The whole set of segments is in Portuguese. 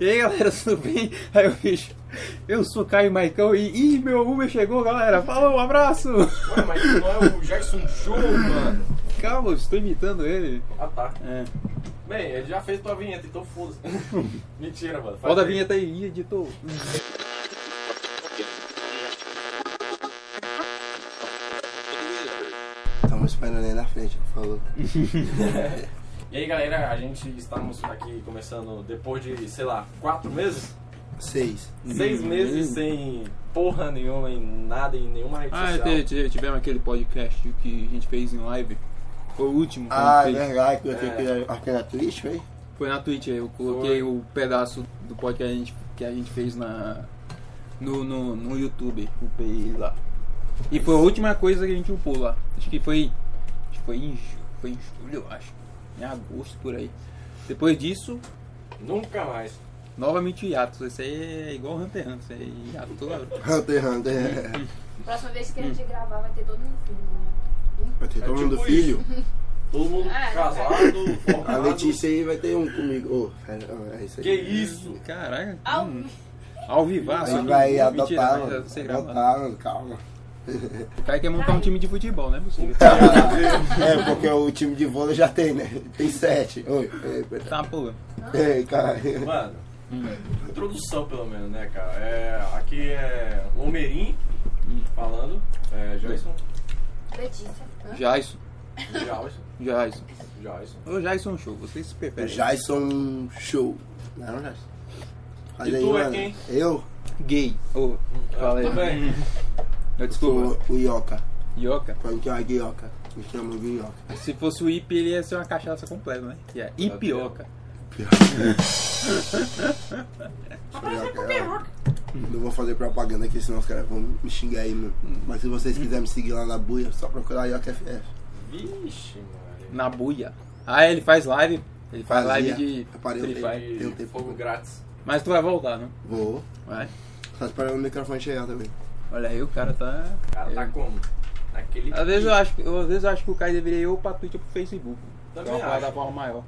E aí galera, tudo bem? Aí eu fiz. Eu sou Caio Maicão e. Ih, meu Uber chegou, galera! Falou, um abraço! Ué, mas não é o Jackson Show, mano. Calma, eu estou imitando ele. Ah, tá. É. Bem, ele já fez tua vinheta, então foda-se. Mentira, mano. Roda a aí. vinheta aí, editor. Estamos esperando ele na frente, falou. E aí, galera, a gente estamos aqui começando depois de, sei lá, quatro meses? Seis. Seis meses sem porra nenhuma, em nada, em nenhuma rede Ah, social. te- tivemos aquele podcast que a gente fez em live. Foi o último que Ah, a é gente fez. verdade, que eu É. que aqui na Twitch, foi? Foi na Twitch, eu coloquei Foi. o pedaço do podcast que a gente, que a gente fez na, no, no, no YouTube, upei ele lá. E foi a última coisa que a gente upou lá. Acho que foi. Acho que foi em, foi em julho, eu acho. Em agosto por aí. Depois disso, Nunca mais. novamente hiato. Esse aí é igual o Hunter Hunter, esse aí é hiato toda hora. Hunter Hunter. é. Próxima vez que a gente gravar vai ter todo mundo filho, né? Vai ter É todo mundo tipo filho. Todo mundo Ah, casado, A. Letícia aí vai ter um comigo. Ó, é isso aí. Que isso? Caraca. Ao hum, ao vivaço. Aí vai adotar, mano. você grava. Adotar, calma. O cara quer montar um time de futebol, não é. É, porque o time de vôlei já tem, né? Tem sete. Oi, pera. Tá, pô. Ei, cara. Mano, introdução pelo menos, né, cara? É, aqui é Homerim falando, é, Jason, Letícia. Jason. Jason, Jason. Jason. Jason Show, vocês preferem? Jason Show. Não, não, Jason. E aí, tu é mano. quem? Eu Gay. Ô, fala aí. Desculpa. sou o Ioka. Yoka. Pode que é o Ioka. Me chama de Ioka. Se fosse o IP, ele ia ser uma cachaça completa, né? Que é Ipioca. Não vou fazer propaganda aqui, senão os caras vão me xingar aí, mano. Mas se vocês quiserem me seguir lá na buia, só procurar Ioka FF. Vixe, mano. Na buia. Ah, ele faz live. Ele faz Fazia. live de Free Fire. Tem um tempo. fogo grátis. Mas tu vai voltar, né? Vou. Vai. Só esperando o microfone chegar também. Olha aí, o cara tá. O cara tá eu- como? Naquele Às vezes eu acho, eu- às vezes eu acho que o cara deveria ir ou pra Twitch ou pro Facebook. Que é Também uma acho. plataforma maior.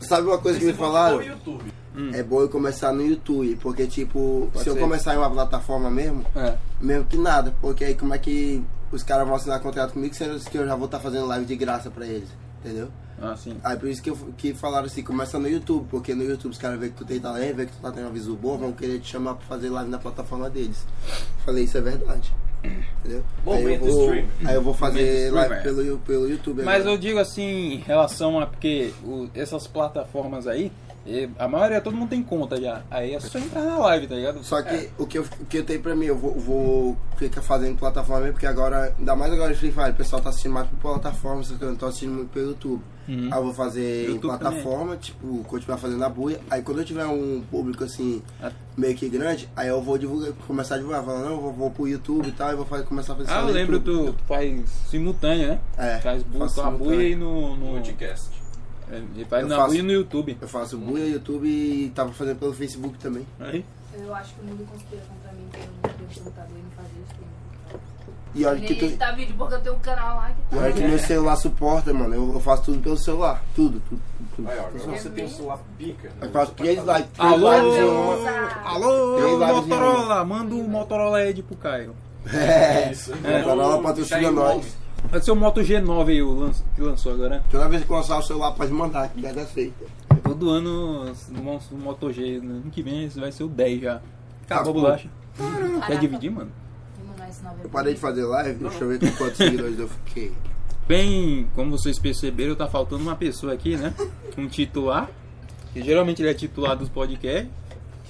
Sabe uma coisa que me falaram? ou YouTube. Hum. É bom eu começar no YouTube, porque tipo, Pode se eu ser. começar em uma plataforma mesmo, É. mesmo que nada, porque aí como é que os caras vão assinar contrato comigo, sendo que eu já vou estar fazendo live de graça pra eles, entendeu? Ah, sim. Aí por isso que, eu, que falaram assim, começa no YouTube, porque no YouTube os caras veem que tu tem talento, veem que tu tá tendo uma visual boa, vão querer te chamar pra fazer live na plataforma deles. Falei, isso é verdade. Entendeu? aí, eu vou, stream. aí eu vou fazer live streamer. pelo, pelo YouTube Mas agora. eu digo assim, em relação a. Porque o- essas plataformas aí, a maioria, todo mundo tem conta já. Aí é só entrar na live, tá ligado? Só que É. o, que eu, o que eu tenho pra mim, eu vou, vou ficar fazendo plataforma porque agora, ainda mais agora de Free Fire, o pessoal tá assistindo mais por plataforma, só que eu não tô assistindo muito pelo YouTube. Uhum. Aí eu vou fazer em YouTube plataforma, tipo, continuar fazendo a buia. Aí quando eu tiver um público assim, Ah. meio que grande, aí eu vou divulgar, começar a divulgar, falando, não, eu vou, vou pro YouTube e tal, e vou fazer, começar a fazer Ah, eu no lembro, tu, tu faz simultâneo, né? É, Faz bu a buia e no. no Podcast. é, ele faz Eu na faço- buia e no YouTube. Eu faço buia, YouTube e tava fazendo pelo Facebook também. Aí. Eu acho que o mundo conspira contra mim que eu não tenho. E olha que tu, vídeo porque eu tenho um canal lá que e tá. olha que meu celular suporta, mano. Eu, eu faço tudo pelo celular. Tudo, tudo. tudo. Aí, ó, agora É você tem um mesmo? celular pica. Eu faço três lives. Alô, Alô, Motorola, manda o Motorola Edge pro Caio. É, isso. É, Motorola patrocina nós. Vai ser o Moto G9 aí o que lançou agora. né? Toda vez que eu lançar o celular, pode mandar, que já dá feita. Todo ano o Moto G, no ano que vem vai ser o 10 já. Acabou a Tá, bolacha. Quer dividir, mano? Vou mandar esse nove Eu parei de fazer live, deixa eu ver com quantos seguidores eu fiquei. Bem, como vocês perceberam, tá faltando uma pessoa aqui, né? Um titular. Que geralmente ele é titular dos podcasts,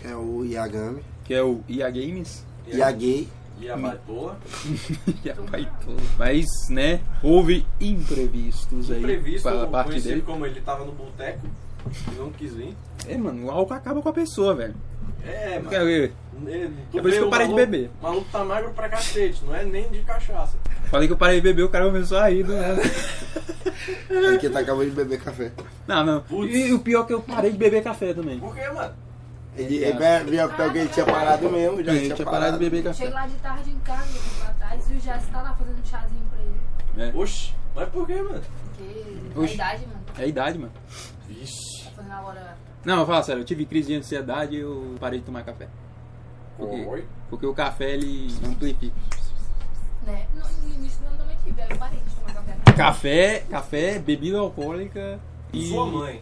É o Iagami. que é o IA Games. Iagay. E a baitola. E a Paitola. Mas, né, houve imprevistos aí Imprevisto, pela parte dele. como ele tava no boteco e não quis vir. É, mano, o álcool acaba com a pessoa, velho. É, mano. Quer ver? Ele- É por isso que eu parei de maluco- beber. O maluco tá magro pra cacete, não é nem de cachaça. Falei que eu parei de beber, o cara começou a rir do nada. É que tá acabando de beber café. Não, não. Putz. E o pior é que eu parei de beber café também. Por quê, mano? Ele, ele viu até que ele tinha parado mesmo, já Eu tinha, tinha parado de beber café. Chego lá de tarde em casa, pra trás e o Jess tá lá fazendo um chazinho pra ele. É, Oxi, mas por quê, mano? Porque é a Oxi. idade, mano. é a idade, mano. Vixe. Tá fazendo agora Não, eu falo sério, eu tive crise de ansiedade e eu parei de tomar café. Porque, Oi? porque o café ele amplifica. Né? No, no início do ano também tive, aí eu parei de tomar café. Café, café, bebida alcoólica e. Sua mãe.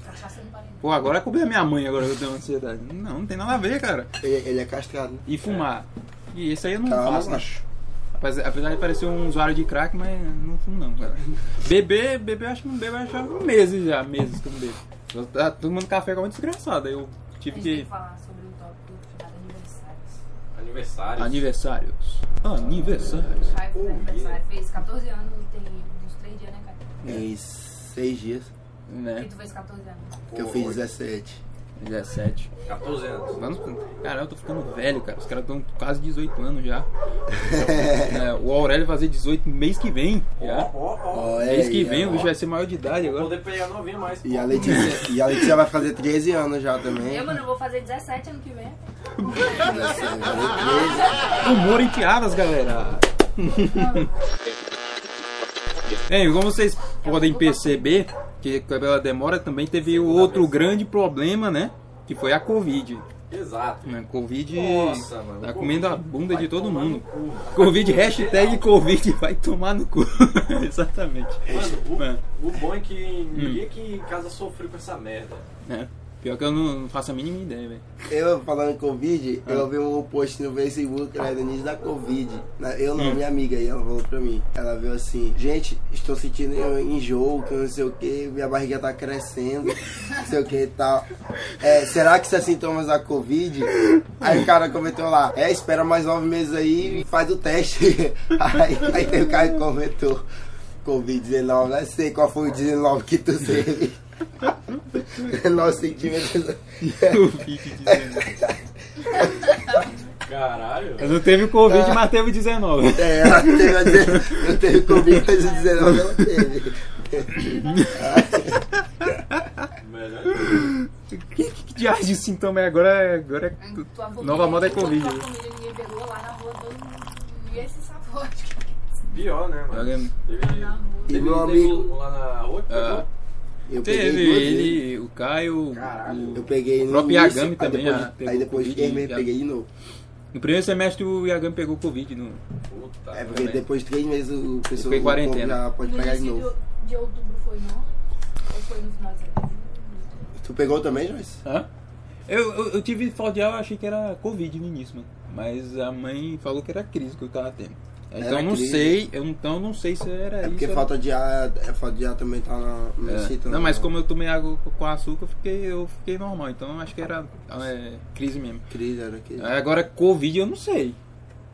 Pô, agora é culpa da minha mãe agora que eu tenho ansiedade. Não, não tem nada a ver, cara. Ele, ele é castrado, né? E fumar. E esse aí eu não Calma, faço. né? macho. Apesar de parecer um usuário de crack, mas não fumo não, cara. Beber, beber, acho que não bebo, acho que há meses já, meses que eu não bebo. Eu tá tomando café como desgraçado, aí eu tive que. falar sobre o tópico chamado aniversários. Aniversário. Aniversários. Aniversários. Caio fez aniversário, fez 14 anos e tem uns 3 dias, né, Caio? Em seis dias. E Né? tu fez 14 anos. Que eu fiz 17. 17. 14 anos. Vamos, cara, eu tô ficando velho, cara. Os caras estão quase 18 anos já. É, o Aurélio vai fazer 18 mês que vem. Já. ó. Ó, é, Mês que vem o bicho vai ser maior de idade Vou agora. poder pegar novinha mais. E a Letícia, e a Letícia vai fazer 13 anos já também. Eu, mano, eu vou fazer 17 ano que vem. Vai fazer 13. Humor em piadas, galera. Bem, como vocês podem perceber, que pela demora também teve o outro grande problema, né? Que foi a Covid. Exato. Né? Covid Nossa, mano. tá Covid comendo a bunda de todo mundo. Covid, hashtag Covid vai tomar no cu. Exatamente. Mano, É. o, o bom é que ninguém aqui em casa sofreu com essa merda. É. Pior que eu não, não faço a mínima ideia, velho. Eu falando em Covid, Ah. eu vi um post no Facebook era do início da Covid. Eu não, Hum. minha amiga aí, ela falou pra mim. Ela viu assim, gente, estou sentindo enjoo, que não sei o que, minha barriga tá crescendo, não sei o que e tal. É, será que isso é sintomas da Covid? Aí o cara comentou lá, é, espera mais nove meses aí e faz o teste. Aí, aí o cara comentou, Covid-19, não sei qual foi o 19 que tu teve. 9 centímetros. Covid-19. Caralho. Eu não teve Covid, mas teve 19. É, ela teve, a dizer- não teve Covid, mas o 19 ela teve. Melhor. Que, que, que diacho de sintoma é agora? Agora é. Tua família- Nova moda é Covid. Tua família ninguém pegou lá na rua, todo mundo. Ninguém se safou. Pior, né, mano? Teve, Na rua. E teve meu nego amigo- lá na rua que pegou. Eu peguei Teve ele, o Caio. Caralho. Eu O, peguei o no próprio início, Yagami aí também. depois, ah, aí depois Covid, de três meses já- peguei de novo. No primeiro semestre o Yagami pegou Covid. No, Puta. É porque também. depois de três meses o pessoal Foi quarentena. pode No pegar de novo. de, de outubro foi não? Ou foi no final de setembro? Tu pegou também, Joyce? Hã? Eu, eu, eu tive falta de ar, eu achei que era Covid no início, mano. Mas a mãe falou que era crise que eu tava tendo. Então não crise? sei, eu então não sei se era É isso. porque ou- falta de ar, é, falta de ar também tá na, É. Não, né? mas como eu tomei água com açúcar, eu fiquei, eu fiquei normal. Então eu acho que era é, crise mesmo. Crise, era crise. Agora, Covid eu não sei.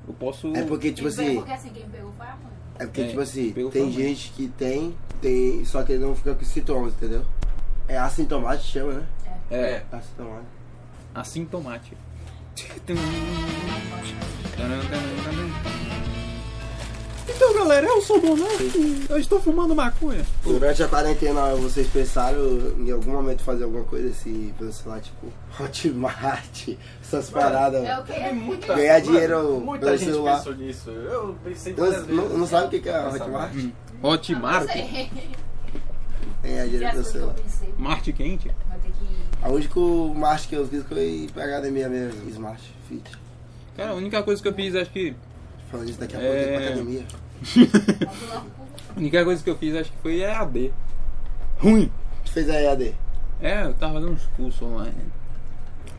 Eu posso. É porque, tipo pegou- assim, Porque assim, quem pegou foi a mãe. é porque, É, tipo assim, tem gente que tem, tem, só que ele não fica com sintomas, entendeu? É assintomático, chama, né? É, Assintomático. assintomático. Então, galera, eu sou o Bonatti. Eu estou fumando maconha. Durante a quarentena, vocês pensaram em algum momento fazer alguma coisa assim, pelo celular, tipo, Hotmart, essas paradas. É o que? Muita, Ganhar mano, dinheiro Muita pelo gente celular. pensou nisso. Eu pensei Não, várias não, vezes. não sabe o que que é Hotmart? merda. Hotmart? Sei. Ganhar E dinheiro pelo que celular. Marte quente? Vai ter que. A única Mart que eu fiz foi pra academia mesmo, Smart Fit. Cara, a única coisa que eu fiz, acho que. Falando isso daqui a pouco, eu tenho É. pra academia. A única coisa que eu fiz, acho que foi EAD. Ruim. Tu fez a EAD? É, eu tava fazendo uns cursos online.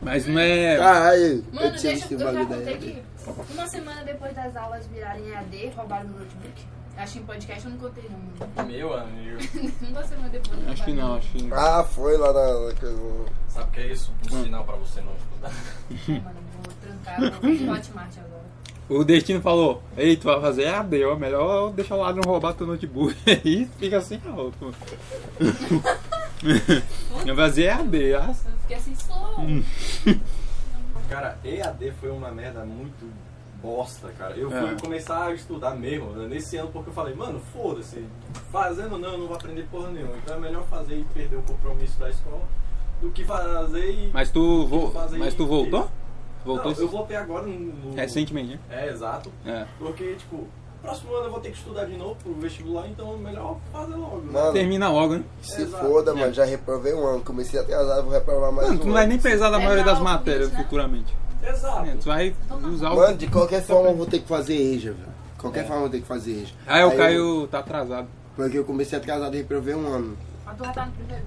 Mas não é. Caralho, Mano, eu tinha deixa visto eu o já bagulho da contei EAD. que uma semana depois das aulas virarem EAD, roubaram meu notebook. Acho que em podcast eu não contei não. Meu amigo. Uma semana depois. Acho que não, acho que não. Ah, foi lá na... Sabe o que é isso? Um Hum. sinal pra você não estudar. Mano, vou trancar, vou fazer Hotmart agora. O Destino falou: Ei, tu vai fazer EAD, ó, melhor deixar o ladrão roubar teu notebook. Aí fica assim, ó. tu- Eu vou fazer EAD, Eu fiquei assim, sou. Hum. Cara, EAD foi uma merda muito bosta, cara. Eu fui É. começar a estudar mesmo né, nesse ano porque eu falei, mano, foda-se, fazendo não, eu não vou aprender porra nenhuma. Então é melhor fazer e perder o compromisso da escola do que fazer e. Mas tu, vo... Fazer Mas tu voltou? Voltou Não, eu voltei agora no. no- recentemente, né? É, exato. É. Porque, tipo, próximo ano eu vou ter que estudar de novo pro vestibular, então é melhor fazer logo. né? Mano, Termina logo, né? se Exato. foda, mano, já reprovei um ano. Comecei atrasado, vou reprovar mais Mano, um tu não vai nem precisar da maioria das matérias isso, né? futuramente. Exato. É, tu vai usar o. Mano, de qualquer forma eu vou ter que fazer EJA, velho. Qualquer É. forma eu vou ter que fazer EJA. Aí o Caio tá atrasado. Porque eu comecei atrasado e reprovei um ano. Mas tu já tá no primeiro.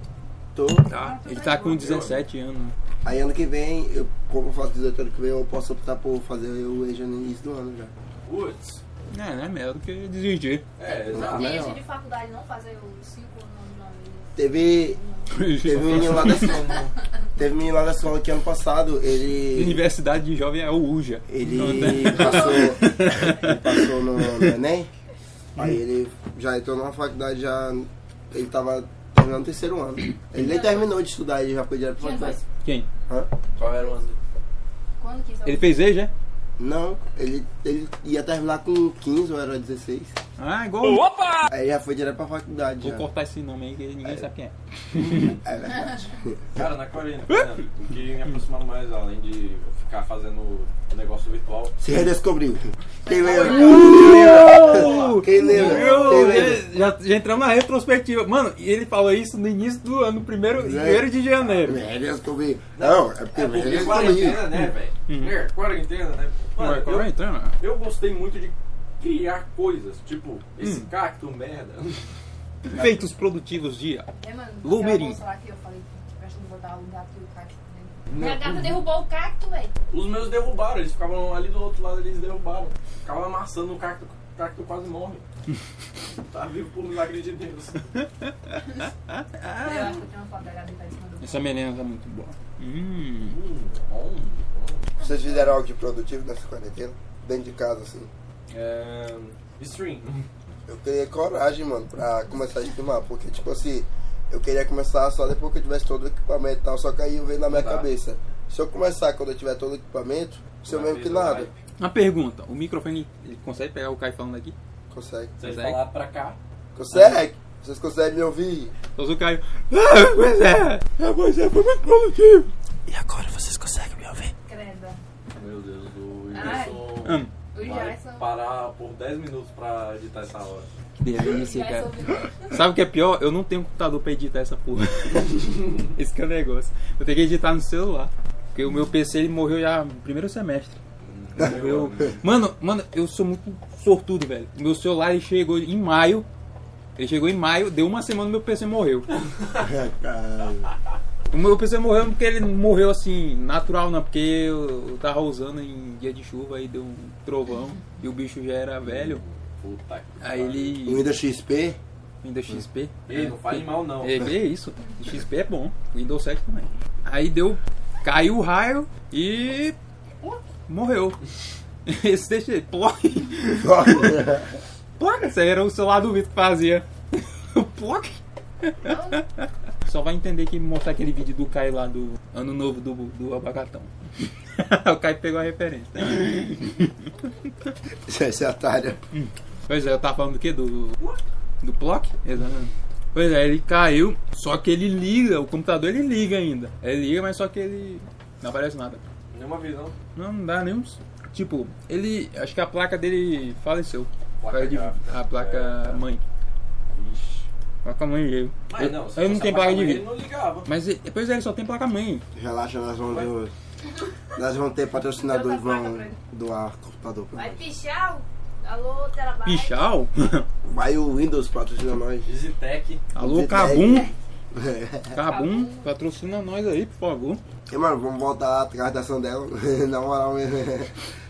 Tô. Tá. Ele tá com 17 anos. Aí ano que vem, eu, como eu faço 18 ano que vem, eu posso optar por fazer o EJA no início do ano já. Putz. É, né? Melhor do que desistir. É, Não exato. gente de faculdade não fazer os 5 anos não. Teve. Teve um menino lá da escola. Teve um menino lá da escola que ano passado, ele. Universidade de Jovem é o UJA. Ele passou. ele passou no, no Enem. Aí ele já entrou numa faculdade já. Ele tava terminando o terceiro ano. Ele nem terminou de estudar, ele já foi direto pra Quem faculdade. Quem? Hã? Qual era o ano dele? Quando que isso Ele fez EJA? é? Não, ele, ele ia terminar com 15 ou era 16. Ah, igual. Aí já foi direto pra faculdade. Vou Já. cortar esse nome aí que ninguém sabe quem é. É verdade. Cara, na quarentena, o que me aproximar mais, além de ficar fazendo o negócio virtual, Se redescobriu. Quem lembra? Uh! Quem lembra? Eu- Quem lembra? já, já entramos na retrospectiva. Mano, e ele falou isso no início do ano, primeiro, primeiro de janeiro. Redescobri. Não, é porque é eu porque redescobri. quarentena, né, velho? Uhum. É, quarentena, né? Mano, é eu, eu gostei muito de criar coisas, tipo, esse Hum. cacto merda. Feitos produtivos dia. É, mano, Lumerim. que eu falei que de botar o gato e o cacto dentro. Minha gata derrubou o cacto, velho. Os meus derrubaram, eles ficavam ali do outro lado, eles derrubaram. Ficavam amassando o cacto, o cacto quase morre. tá vivo por milagre de Deus. Ah. Eu acho que eu tenho uma foto da gata deitada em cima do Essa melena tá muito boa. Hum. Hum, bom, bom. Vocês fizeram algo de produtivo nessa quarentena? Dentro de casa, assim? É, stream. Eu queria coragem, mano, pra começar a streamar. Porque, tipo assim, eu queria começar só depois que eu tivesse todo o equipamento e tal. Só que aí veio na minha Tá. cabeça. Se eu começar quando eu tiver todo o equipamento, sou mesmo que nada. Uma pergunta: o microfone ele consegue pegar o Caio falando aqui? Consegue. Se ele Consegue? falar pra cá, Consegue? Vocês conseguem me ouvir? Só o Caio. Ah, pois é! Ah, pois é, foi muito produtivo. E agora vocês conseguem me ouvir? Creda. meu Deus, o Ai. Vai Jackson. parar por 10 minutos pra editar essa hora. Que delícia, cara. Sabe o que é pior? Eu não tenho computador pra editar essa porra. Esse que é o negócio. Eu tenho que editar no celular. Porque o meu PC ele morreu já no primeiro semestre. Morreu. Mano, mano, eu sou muito sortudo, velho. Meu celular ele chegou em maio. Ele chegou em maio, deu uma semana e meu PC morreu. O meu PC morreu porque ele morreu assim, natural, não, porque eu, eu tava usando em dia de chuva e deu um trovão e o bicho já era velho. Puta que Aí O ele. Windows XP? Windows XP. Ei, não fale mal não. É, é isso. XP é bom. Windows 7 também. Aí deu. Caiu o raio e. Morreu. Esse deixa ele. Ploc. Ploc. Esse aí era o celular do Vitor que fazia. Ploc. Só vai entender que mostrar aquele vídeo do Caio lá do Ano Novo do, do Abacatão. o Caio pegou a referência. Esse é otário. Pois é, eu tava falando do que? Do. Do Plock? Exatamente. Pois é, ele caiu, só que ele liga, o computador ele liga ainda. Ele liga, mas só que ele. Não aparece nada. Nenhuma visão. Não, não dá nenhum. Tipo, ele. Acho que a placa dele faleceu. Placa de- a placa É. mãe. Vixe. Placa mãe dele. Mas Eu- não, eu não tenho placa de placa-mãe, vídeo. Ele não ligava. Mas depois ele só tem placa mãe. Relaxa, nós vamos ver. Nós vamos ter patrocinadores vão doar computador pra Vai nós. pichar? Alô, Terabyte. Pichal? Vai o Windows patrocina nós. Digitec. Alô, Cabum? Cabum, patrocina nós aí, por favor. E, mano, vamos voltar atrás da Sandela. Na moral mesmo.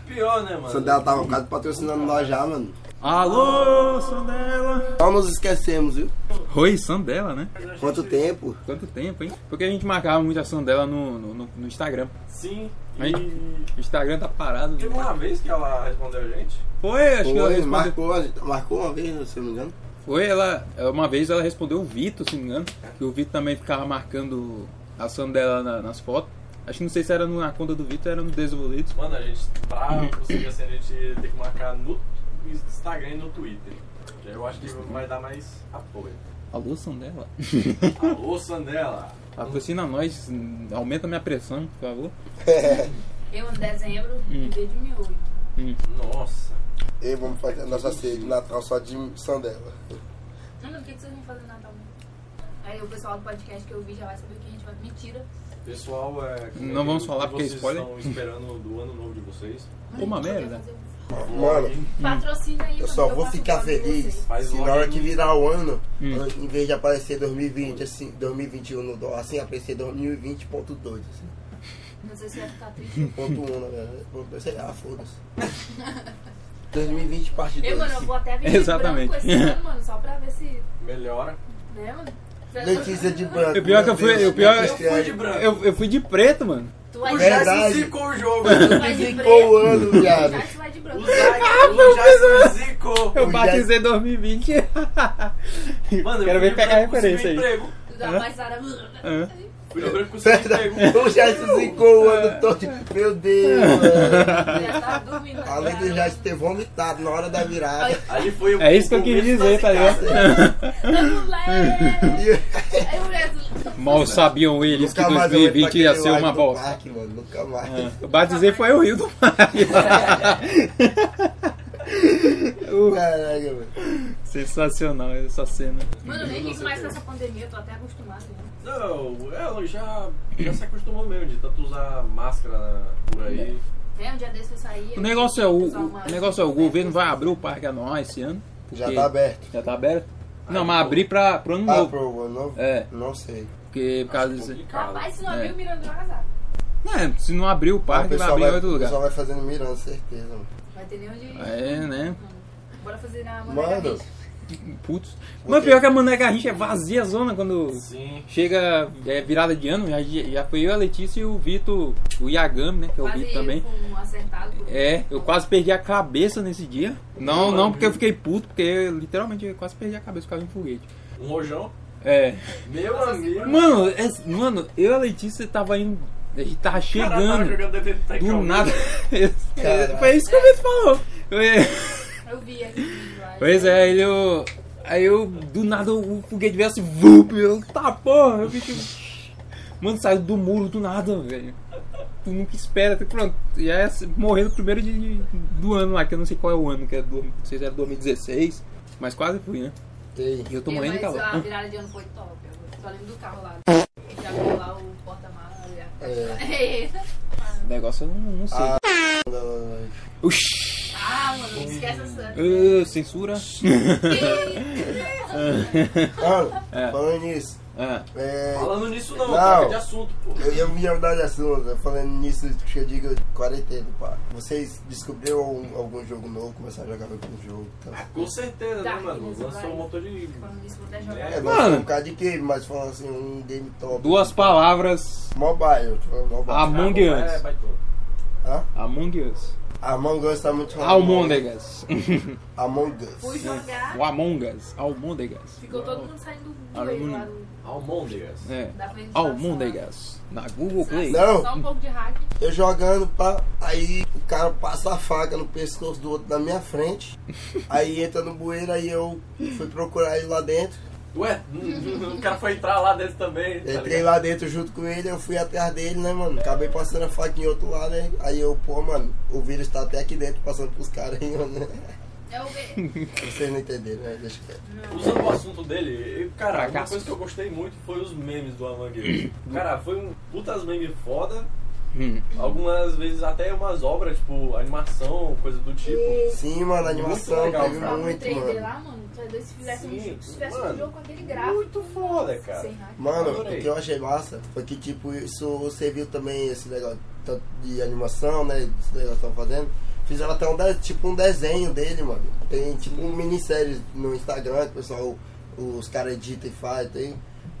Pior, né, mano? Sandela tava quase patrocinando nós já, mano. Alô, Sandela! Não nos esquecemos, viu? Oi, Sandela, né? Quanto tempo? Quanto tempo, hein? Porque a gente marcava muito a Sandela no, no, no- Instagram. Sim. Aí. E O Instagram tá parado. teve uma vez que ela respondeu a gente. Foi, acho que ela Foi, respondeu. marcou, marcou uma vez, se eu não me engano. Foi, ela. Uma vez ela respondeu o Vitor, se não me engano. Que o Vitor também ficava marcando a Sandela na- nas fotos. Acho que não sei se era na conta do Vitor, era no Desenvolvidos. Mano, a gente, pra conseguir assim, a gente tem que marcar no Instagram e no Twitter. Eu acho que vai dar mais apoio. Alô, Sandela? Alô, Sandela. Patrocina nós, aumenta minha pressão, por favor. Eu, em dezembro, Hum. em vez de miojo. Hum. Nossa. E vamos fazer a nossa ceia de Natal só de Sandela. Mano, o que, que vocês vão fazer no Natal? Aí o pessoal do podcast que eu vi já vai saber o que a gente vai. Mentira. Pessoal, é. Não vamos falar porque é vocês spoiler. estão esperando do ano novo de vocês? Uma merda. fazer Mano, Patrocina aí, eu só vou ficar feliz se na hora que virar o ano, Hum. em vez de aparecer 2020, assim, 2021 no dólar, assim, aparecer 2020.2, assim. Não sei se vai ficar triste. Ponto 1, na verdade. Sei lá, foda-se. 2020 parte 2. Eu, mano, eu vou até vir de Exatamente. branco esse ano, mano, só pra ver se. Melhora. Né, mano? Letícia de branco. O pior que eu meu fui- o pior- Eu fui de branco. Eu, eu fui de preto, mano. Tu vai O de Verdade. Jason zicou o jogo. Tu vai de Zicou o ano, viado. Já tu vai de O branco. Jason zicou. Eu O batizei 2020. Mano, eu Quero ver pegar a branco, consegui referência aí. emprego. Fui. Verdade. O Jason zicou o ano todo. Meu Deus, mano. Já né? Além do Jason ter vomitado na hora da virada. Ali foi o É isso que eu quis começo dizer, tá ligado? Aí o. Mal sabiam eles que nunca entro 2020 ia ser uma bosta. Parque, mano. Nunca mais. É. Eu batizei foi o Rio do Mar. Caraca, mano. Sensacional essa cena. Mano, eu nem ligo mais com essa pandemia, eu tô até acostumado. né? Não, ela já, já se acostumou mesmo de tanto usar máscara por aí. É, um dia desse eu saí. O negócio é o, o negócio é o governo vai abrir o parque anual esse ano. Já tá aberto. Já tá aberto? Não, Ah, mas então- abrir pra, pro ano Ah, novo. pro ano novo? É. Não sei. Porque por causa disso. Rapaz, se não É. abrir o Mirandão azar. É, se não abrir o parque, vai abrir em outro o lugar. pessoal vai fazendo mirando, certeza, mano. Vai ter nem onde. É, né? Bora fazer na Mano. Putz. Mas pior que a Mané Garrincha é vazia a zona quando Sim. chega é, virada de ano. Já, já foi eu, a Letícia e o Vitor, o Yagami, né? Que é o Vitor também. É, eu quase perdi a cabeça nesse dia. Não, não porque eu fiquei puto, porque eu, literalmente eu quase perdi a cabeça por causa de um foguete. Um rojão. É. Meu amigo. Mano, é- mano, eu e a Letícia tava indo. A gente tava Cara, tava chegando. jogando Detective Do nada. Foi isso que o Vitor falou. Foi- Eu vi aqui. Pois é, aí eu. Aí eu, do nada, o foguete veio assim, vup, eu, tá porra, eu fiquei. Mano, saiu do muro do nada, velho. Tu nunca espera, tu- pronto. E é morrer no primeiro de, do ano lá, que eu não sei qual é o ano, que é do, não sei se era 2016, mas quase fui, né? Ei. E eu tô É, morrendo de mas calor. A virada de ano foi top. Eu só lembro do carro lá. Já viu lá o porta-malas. É. O negócio eu não, não sei. Ah. Uxi! Ah, mano, não esquece essa. Ah, censura? Mano, É. falando nisso, Ah, é, Falando nisso não, Não. troca de assunto, pô. eu ia me mudar de assunto, falando nisso que eu digo quarentena, pá. Vocês descobriram algum, algum jogo novo, começaram a jogar algum jogo? Tá? Ah, com certeza, né, Dark mano? Souls, Lançou um montão de. Falando nisso, vou até jogar. É, Mano. Mano. um bocado de game, mas falando assim, um game top. duas palavras: Mobile, falando mobile. Among Ah, Us. É. Hã? Among Us. Among Us tá muito Almôndegas. Among Fui Us. jogar, O Among Us. Almôndegas. ficou todo mundo saindo do meio lá do- Almôndegas. É. Almôndegas. Na Google Play. Não. Só um pouco de hack. Eu jogando, pá, aí o cara passa a faca no pescoço do outro na minha frente. Aí entra no bueiro, aí eu fui procurar ele lá dentro. Ué, o cara foi entrar lá dentro também. tá Entrei ligado? lá dentro junto com ele, eu fui atrás dele, né, mano? Acabei passando a faca em outro lado, né? Aí eu, pô, mano, o vírus tá até aqui dentro passando pros caras aí, mano. É o quê? Vocês não entenderam, né? Deixa quieto. Usando o assunto dele, eu- cara, uma coisa que eu gostei muito foi os memes do Among Us. Cara, foi um putas memes foda. Hum. Algumas vezes até umas obras, tipo, animação, coisa do tipo. Sim, mano, animação Muito legal, teve cara. muito, 3D mano. lá, mano. Se fizesse um Sim, jogo, se tivesse um mano, jogo com aquele gráfico. muito foda, cara. Mano, Adorei. o que eu achei massa foi que, tipo, isso serviu também esse negócio de animação, né? Esse negócio que estão fazendo. Fizeram até um, de- tipo, um desenho dele, mano. Tem, tipo, uma minissérie no Instagram que o pessoal, os caras editam e fazem, tem.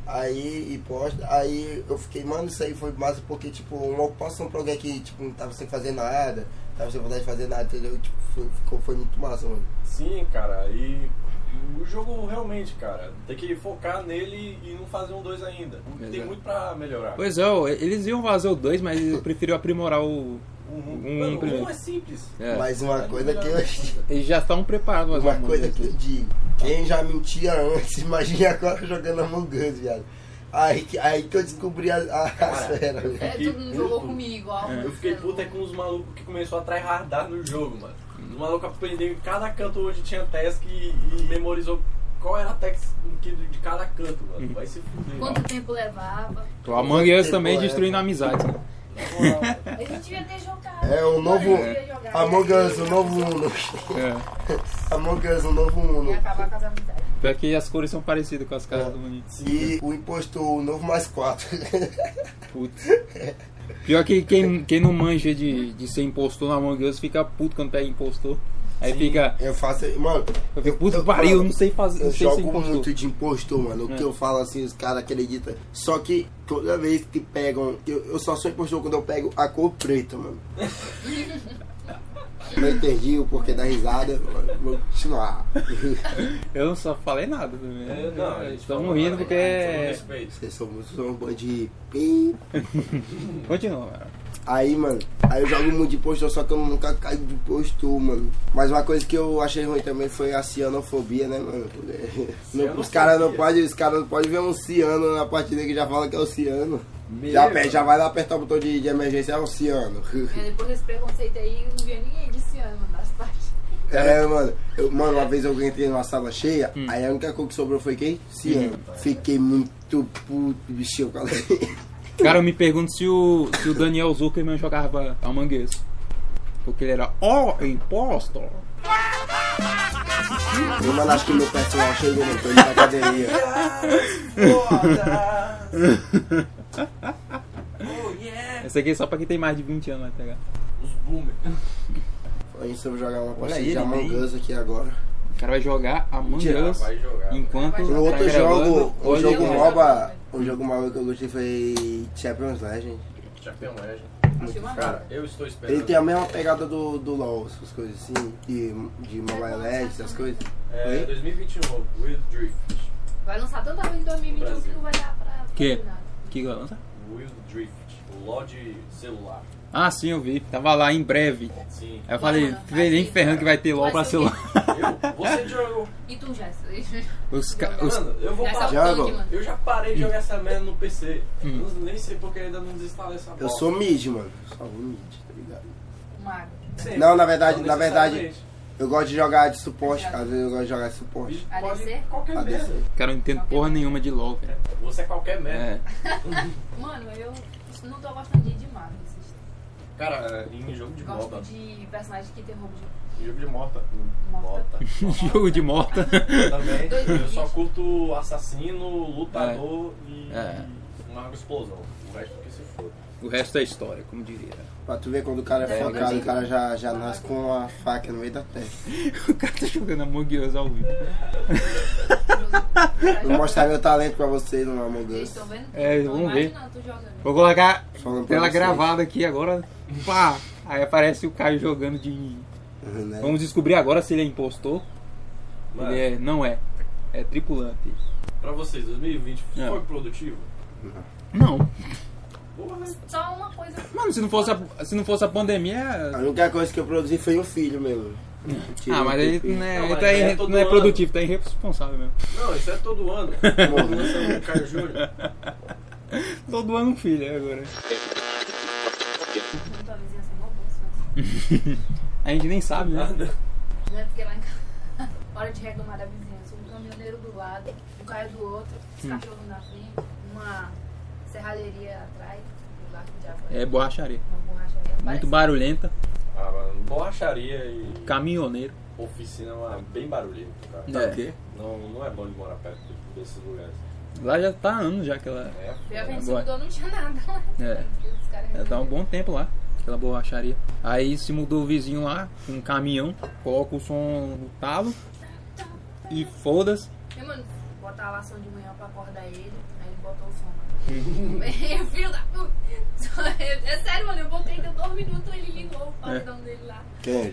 Aí, e posta. Aí eu fiquei, mano, isso aí foi massa porque, tipo, uma ocupação pra alguém que, tipo, não tava sem fazer nada, tava sem vontade de fazer nada, entendeu? Tipo, foi, ficou, foi muito massa, mano. Sim, cara, e o jogo realmente, cara, tem que focar nele e não fazer um 2 ainda. Tem Exato. muito pra melhorar. Pois é, eles iam fazer o 2, mas eles preferiram aprimorar o. Um, Um mano, primeiro. um é simples. É. Mas uma coisa que eu Eles já estão preparados Uma coisa que eu digo, quem já mentia antes, imagina agora jogando Among Us, viado. Aí, que- aí que eu descobri a, a, Cara, fera. É, tu não jogou comigo, ó. Eu fiquei puto é com os malucos que começou a tryhardar no jogo, mano. O maluco aprendeu em cada canto onde tinha task e, e memorizou qual era a task que- de cada canto, mano. Vai se fuder. Quanto tempo levava? O Among Us também é, destruindo amizades. Né? A gente devia ter jogado. É o novo. Among Us, o novo Uno. É. Among Us, o novo E Uno. acabar com as amizades. Pior que as cores são parecidas com as caras do Maninho. E o impostor, o novo mais quatro. Putz. Pior que quem, quem não manja de, de ser impostor no Among Us fica puto quando pega impostor. Aí fica. Eu faço. Mano, Eu fico, puto pariu, eu não sei fazer. eu Não sei ser jogo impostor. muito de impostor, mano. O que É. eu falo assim, os caras acreditam. Só que toda vez que pegam. Eu, eu só sou impostor quando eu pego a cor preta, mano. Não entendi o porquê da risada. Vou continuar. Eu só falei nada. é, não, a gente Estamos falou, rindo né? porque. Com é-. Vocês são muito um bando de. pi. Continua, mano. Aí, mano, aí eu jogo muito de impostor, só que eu nunca caio de impostor, mano. Mas uma coisa que eu achei ruim também foi a cianofobia, né, mano? Não, os caras não podem os cara não pode ver um ciano na partida que já fala que é o ciano. Já, Meu, aper- já vai lá apertar o botão de, de emergência, é o ciano. É, depois desse preconceito aí, eu não via ninguém desse ano das partes. É, mano. Eu, mano, uma vez eu entrei numa sala cheia, aí a única coisa que sobrou foi quem? Ciano. Fiquei muito puto, bichinho, com Cara, eu me pergunto se o, se o Daniel Zuckerman jogava Among Us. Porque ele era ó impostor. Eu, mano, acho que meu personal chegou, indo pra academia. Foda! Oh yeah! Esse aqui é só pra quem tem mais de 20 anos vai pegar. Os boomer. A gente vai jogar uma partida de Among. Us aqui agora. O cara vai jogar Among Us vai jogar. enquanto Vai Um jogar. outro tá jogo, um Olha, jogo eu- MOBA, um jogo MOBA que eu gostei foi Champions Legend. Champion Legend. Cara, eu estou esperando. Ele tem a mesma pegada do, do LoL, essas coisas assim, de, de Mobile Legends, essas coisas. É, Oi? 2021, Wild Drift. Vai lançar tanta vez em 2021 que não vai dar pra Que? nada. Que vai lançar? Wild Drift. O LOL de celular. Ah, sim, eu vi. Tava lá em breve. Sim. Aí eu falei, nem ferrando que vai ter LOL pra celular. Eu? Você jogou. E tu, Jess? Os, ca- os, Mano, eu vou parar. Já. Eu já parei de jogar essa merda no PC. Hum. Eu nem sei porque ainda não desinstalei essa Eu bosta. sou mid, mano. Só vou mid, tá ligado? Mago. Não, na verdade- Não na verdade-. Eu gosto de jogar de suporte, às vezes eu gosto de jogar de suporte. ADC? Qualquer ADC. merda. cara, eu não entendo porra nenhuma de LOL, velho. Você é qualquer merda. É. Mano, eu não tô gostando de ir de mago. esses- Cara, em jogo de Gosto moda. de personagem que tem roubo de. Em jogo de morta. Morta. Jogo de morta. Também. Eu só curto assassino, lutador e É. uma explosão. O resto que se foda. O resto é história, como diria. Pra tu ver quando o cara é É, focado, o cara já, já nasce com a faca no meio da testa. O cara tá jogando Among Us ao vivo. Vou mostrar meu talento pra vocês no Among Us. É, Tô vamos ver. Vou colocar tela gravada aqui agora. Pá! Aí aparece o Caio jogando de. Né? Vamos descobrir agora se ele é impostor. Mano, Ele é. Não é. É tripulante. pra vocês, 2020 É. foi produtivo? Não. Porra, Só uma coisa. Mano, se não fosse a, se não fosse a pandemia. A única coisa que eu produzi foi um filho mesmo. Ah, mas ele tempinho. não é, Não, ele tá é não é ano. produtivo, tá irresponsável mesmo. Não, isso é todo ano. Lançando o Caio Júnior. Todo ano um filho é, agora. Não. A gente nem sabe, né? Não é porque lá em casa. Hora de reclamar da vizinhança. Um caminhoneiro do lado, um carro do outro, os Hum. cachorros na frente, uma serralheria atrás. É borracharia. Muito Parece- barulhenta. Ah, mano, borracharia e Caminhoneiro. oficina é uma- bem barulhento, cara. É. O quê? Não, não é bom de morar perto desses lugares. Lá já tá há anos já que ela. É, Pior que a gente se Agora. mudou, não tinha nada lá. É. Ela tá um bom tempo lá, aquela borracharia. Aí se mudou o vizinho lá, com um caminhão, coloca o som no talo e foda-se. E, mano, botar a lação de manhã pra acordar ele botou o som. Filho da puta. É sério, mano, eu botei, deu dois minutos, ele ligou o paredão dele lá. Quem?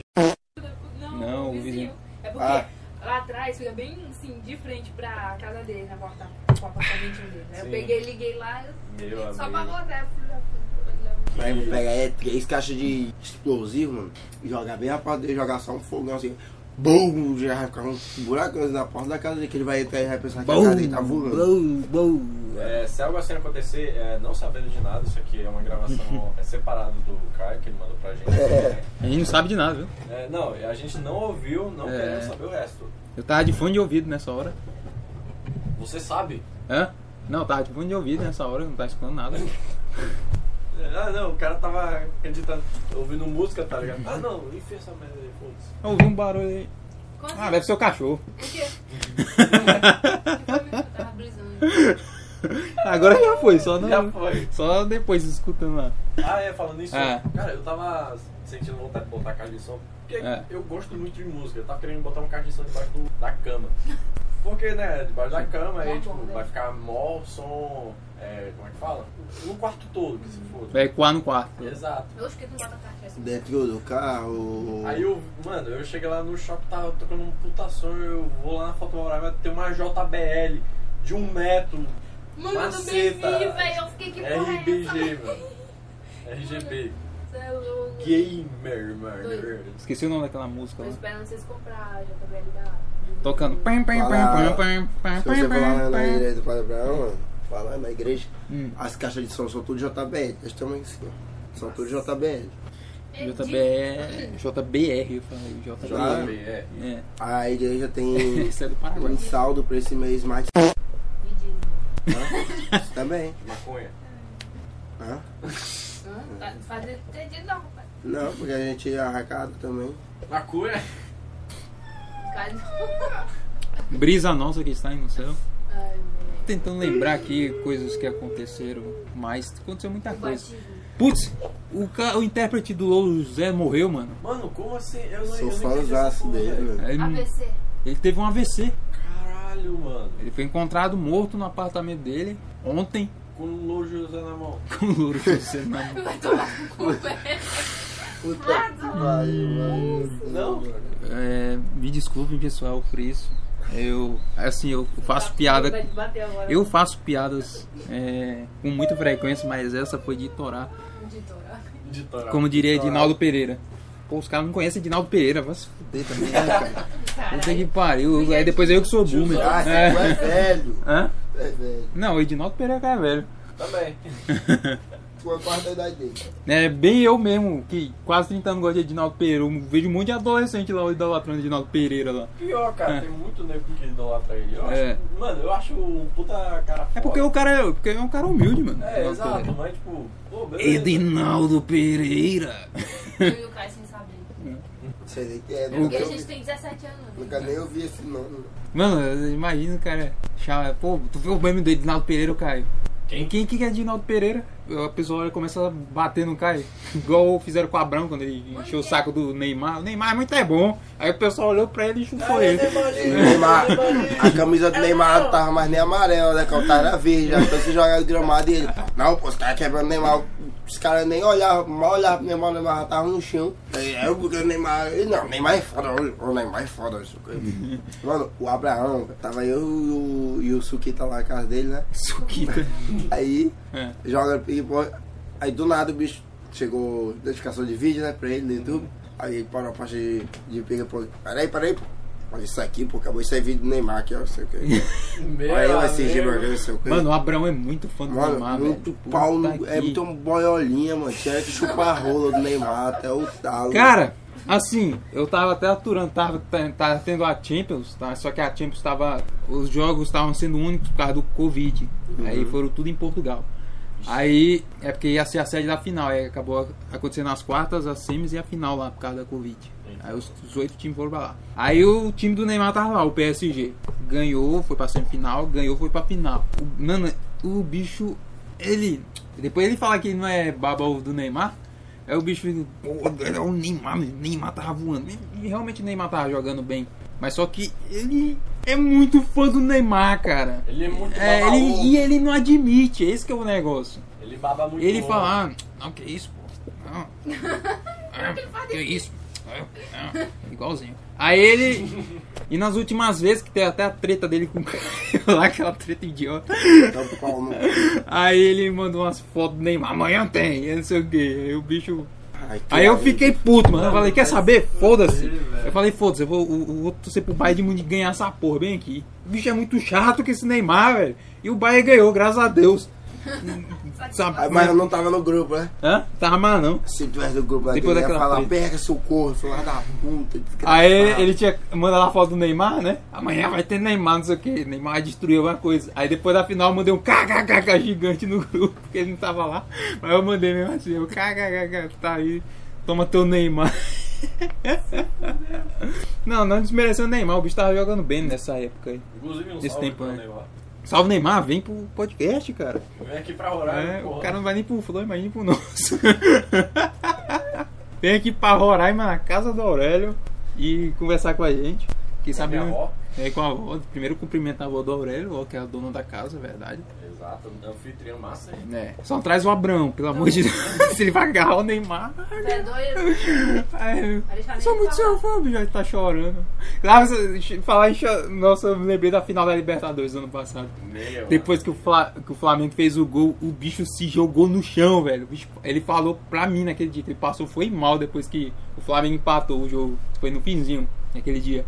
Não, Não, o vizinho. vizinho. É porque Ah. lá atrás fica bem assim, de frente pra casa dele, na porta, com o apartamento dele. Aí eu peguei, liguei lá, Meu só amigo. pra botar, filho da puta. Aí eu vou pegar é, três caixas de explosivo, mano, e jogar bem a porta dele, jogar só um fogão assim. Bum! Já vai ficar um buracão na porta da casa dele, que ele vai entrar e vai pensar que a casa dele tá voando. bom, bom. É, se algo assim acontecer, é, não sabendo de nada, isso aqui é uma gravação é separada do Caio, que ele mandou pra gente. né? A gente não sabe de nada, viu? É, não, a gente não ouviu, não É. queremos saber o resto. Eu tava de fone de ouvido nessa hora. Você sabe? Hã? Não, tava de fone de ouvido nessa hora, não tava escutando nada. Ah, não, o cara tava acreditando, ouvindo música, tá ligado? Ah, não, enfia essa merda aí, foda-se. Eu ouvi um barulho aí. Ah, deve ser o cachorro. O quê? Eu tava brisando. Agora já foi, só, não, Já foi. só depois escutando lá. Ah, é, falando isso, É. cara, eu tava sentindo vontade de botar a caixa de som, porque É. eu gosto muito de música, eu tava querendo botar uma caixa de som debaixo do- da cama. Porque, né, debaixo da cama aí, tipo, vai ficar mó som, é, como é que fala? No quarto todo, que se foda. Vai ecoar no quarto. Exato. Eu acho que tu não bota caixa. Dentro do carro. Aí eu, mano, eu cheguei lá no shopping, tava tocando um puta som, eu vou lá na fotomorável, tem uma JBL de um metro, Mano, eu também vi, Maceta. velho. Eu fiquei que porra é RBG, mano. RGB. Cê é louco. Gamer, mano. Doido. Esqueci o nome daquela música Tô lá. esperando vocês comprar a JBL da. Tocando. Pam, pam, pam, pam, pam, pam, Se você for lá na, igreja do Padre Abraão, mano, falar na igreja, Hum. as caixas de som são tudo JBL. Eles também ó. São tudo JBL. É JBR, JBR, eu falei, JBR. JB, é. A igreja tem é do Paraguai. um saldo pra esse mês mais. Hã? Também. Maconha. Hã? Tá entendido não, rapaz. Não, porque a gente arrecada também. Maconha? Brisa nossa que está aí no céu. Ai. Tentando lembrar aqui coisas que aconteceram, mas aconteceu muita O coisa. batismo. Putz, o, ca- o intérprete do Louro José morreu, mano. Mano, como assim? Eu não Sou porra, dele. Ele, AVC. ele teve um AVC. Caralho, mano. Ele foi encontrado morto no apartamento dele ontem Com o Lô José na mão. com o Louro José na mão. Vai tomar no cu, velho. Puta que pariu, mano. Não? É, me desculpem, pessoal, por isso. Eu, assim, eu faço piada. Bater agora. Eu faço piadas é, com muita frequência, mas essa foi de torar. De torar. De torar. Como diria Edinaldo Pereira. Pô, os caras não conhecem Edinaldo Pereira, vai se fuder também, né, cara? Puta que pariu. Aí depois eu que sou boomer. Ah, você É. é velho. Hã? É velho. Não, o Edinaldo Pereira que é velho. Também. Tua quarta idade dele. É bem eu mesmo, que quase 30 anos gosto de Edinaldo Pereira. Eu vejo um monte de adolescente lá idolatrando Edinaldo Pereira lá. Pior, cara, É. tem muito nego que idolatra ele. Eu acho, É. Mano, eu acho um puta cara foda. É porque o cara é, porque é um cara humilde, mano. É, Edinaldo exato, Pereira. mas tipo, pô. Edinaldo Pereira. Eu e o Caio. Não sei nem quem é. Porque Nunca, a ouvi- gente tem 17 anos. né? nunca nem ouvi esse nome. Mano, eu imagino, cara. chá- Pô, tu viu o meme do Edinaldo Pereira, o Caio? Quem? Quem que é Edinaldo Pereira? A pessoa começa a bater no Caio. Igual fizeram com o Abrão quando ele encheu o saco do Neymar. O Neymar é muito é bom. Aí o pessoal olhou pra ele e chutou Ah, ele. O Neymar, a camisa do Neymar não tava mais nem amarela, né? Que o cara era verde, então se jogar o gramado e ele. Não, pô, os caras quebrando o Neymar. Os caras nem olhavam, mal olhavam pro Neymar, o Neymar tava no chão. Aí, É, porque o Neymar. Não, Neymar é foda, o Neymar é foda. Isso. Mano, o Abraão, tava eu e o, e o Suquita lá na casa dele, né? Suquita. Aí É. joga ping-pong. Aí do nada o bicho chegou notificação de vídeo, né, pra ele no YouTube. Aí ele parou a parte de, de ping-pong. Peraí, peraí, isso aqui, pô, acabou de sair vídeo do Neymar aqui, ó, não sei o que. Ser amigo. Gilberto, não sei o que. Mano, o Abrão é muito fã do Mano, Neymar, muito velho. pau, no, é que- muito boiolinha, mano. Tinha que chupar a rola do Neymar até o talo. Cara, assim, eu tava até aturando, tava, tava tendo a Champions, tá? Só que a Champions tava. Os jogos estavam sendo únicos por causa do Covid. Aí foram tudo em Portugal. Aí é porque ia ser a sede da final, aí acabou acontecendo as quartas, as semis e a final lá por causa da Covid. Aí os, os oito times foram pra lá. Aí o time do Neymar tava lá, o PSG. Ganhou, foi pra semifinal, ganhou, foi pra final. O, mano, o bicho, ele. Depois ele fala que ele não é baba do Neymar. Aí o bicho fica, pô, é o Neymar, o Neymar tava voando. E realmente o Neymar tava jogando bem. Mas só que ele é muito fã do Neymar, cara. Ele é muito É, ele, e ele não admite, esse que é o negócio. Ele baba muito Ele ovo. fala, ah, não, que isso, pô. Não. Ah, que isso. Ah, Igualzinho. Aí ele. E nas últimas vezes, que tem até a treta dele com o Caio lá, aquela treta idiota. Aí ele mandou umas fotos do Neymar, amanhã tem, e não sei o que. Aí o bicho. Ai, que Aí eu fiquei puto, mano. Eu falei, quer saber? Foda-se. velho. Eu falei, foda-se, eu vou, eu eu vou torcer pro Bayern de Munique ganhar essa porra bem aqui. O bicho é muito chato com esse Neymar, velho. E o Bayern ganhou, graças a Deus. Sabe? Aí, Mas eu não tava no grupo, né? Hã? Tava mais não. Se tivesse no grupo, né, Depois ele ia daquela falar, pega socorro, falar da puta. Aí ele tinha mandado a foto do Neymar, né? Amanhã vai ter Neymar, não sei o que. Neymar destruiu alguma coisa. Aí depois da final eu mandei um kkkk gigante no grupo, porque ele não tava lá. Mas eu mandei mesmo assim, o kkkk tá aí, toma teu Neymar. não, não desmereceu o Neymar, o bicho tava jogando bem nessa época aí. Inclusive um Esse salve tempo, pro né? Neymar. Salve Neymar, vem pro podcast, cara. Vem aqui pra Roraima, É, o cara não vai nem pro Flow, imagina pro nosso. Vem aqui pra Roraima, na casa do Aurélio, e conversar com a gente. Quem sabe minha avó. É com a avó. Primeiro cumprimentar a avó do Aurélio, que é a dona da casa, é verdade. Exato, anfitrião massa aí. É. Só traz o Abrão, pelo amor de Deus. Se ele vai agarrar o Neymar. Você é doido? Eu sou muito seu fã, já tá chorando. Lá, você- falar em cho- Nossa, eu me lembrei da final da Libertadores do ano passado. Meu, Depois que o, Fla- que o Flamengo fez o gol, o bicho se jogou no chão, velho. Bicho- ele falou pra mim naquele dia que ele passou, foi mal depois que o Flamengo empatou o jogo. Foi no finzinho, naquele dia.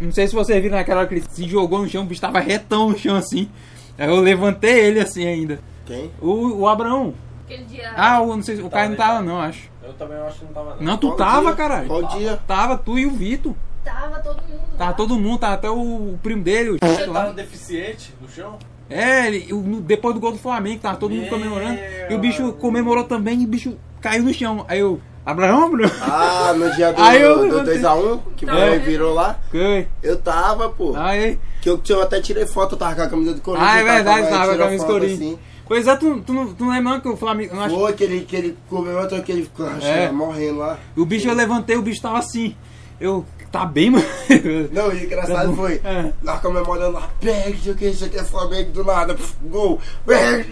Não sei se vocês viram naquela hora que ele se jogou no chão, o bicho tava retão no chão assim. Aí eu levantei ele assim ainda. Quem? O, o Abraão. Aquele dia. Ah, o, não sei, se- o Caio não tava não, acho. Eu também acho que não tava não. Não, tu Qual tava, dia? caralho. Qual dia? Tava, tu e o Vitor. Tava todo mundo. Tava lá. todo mundo, tava até o, o primo dele, o Você lá. tava deficiente no chão? É, ele, depois do gol do Flamengo, tava todo mundo Meu comemorando. E o bicho comemorou também e o bicho caiu no chão. Aí eu, Abraão, Abraão. Ah, no dia do, Aí eu do levantei. 2x1, que Tá. você virou lá. Foi. Eu tava, pô. Aí, Que eu, que eu até tirei foto, eu tava com a camisa do Corinthians. ah, é tava verdade, tava com a camisa foto Corinthians. assim. Pois é, tu, tu, não, tu não lembra não que o Flamengo. acho- Foi que ele, que ele comemorou, que ele ficou acho, É. morrendo lá. o bicho eu levantei, o bicho tava assim. Eu, tá bem, mano? Não, e o engraçado foi, É. nós comemorando lá, pega, isso aqui, isso aqui é Flamengo do nada, pf, gol, pega,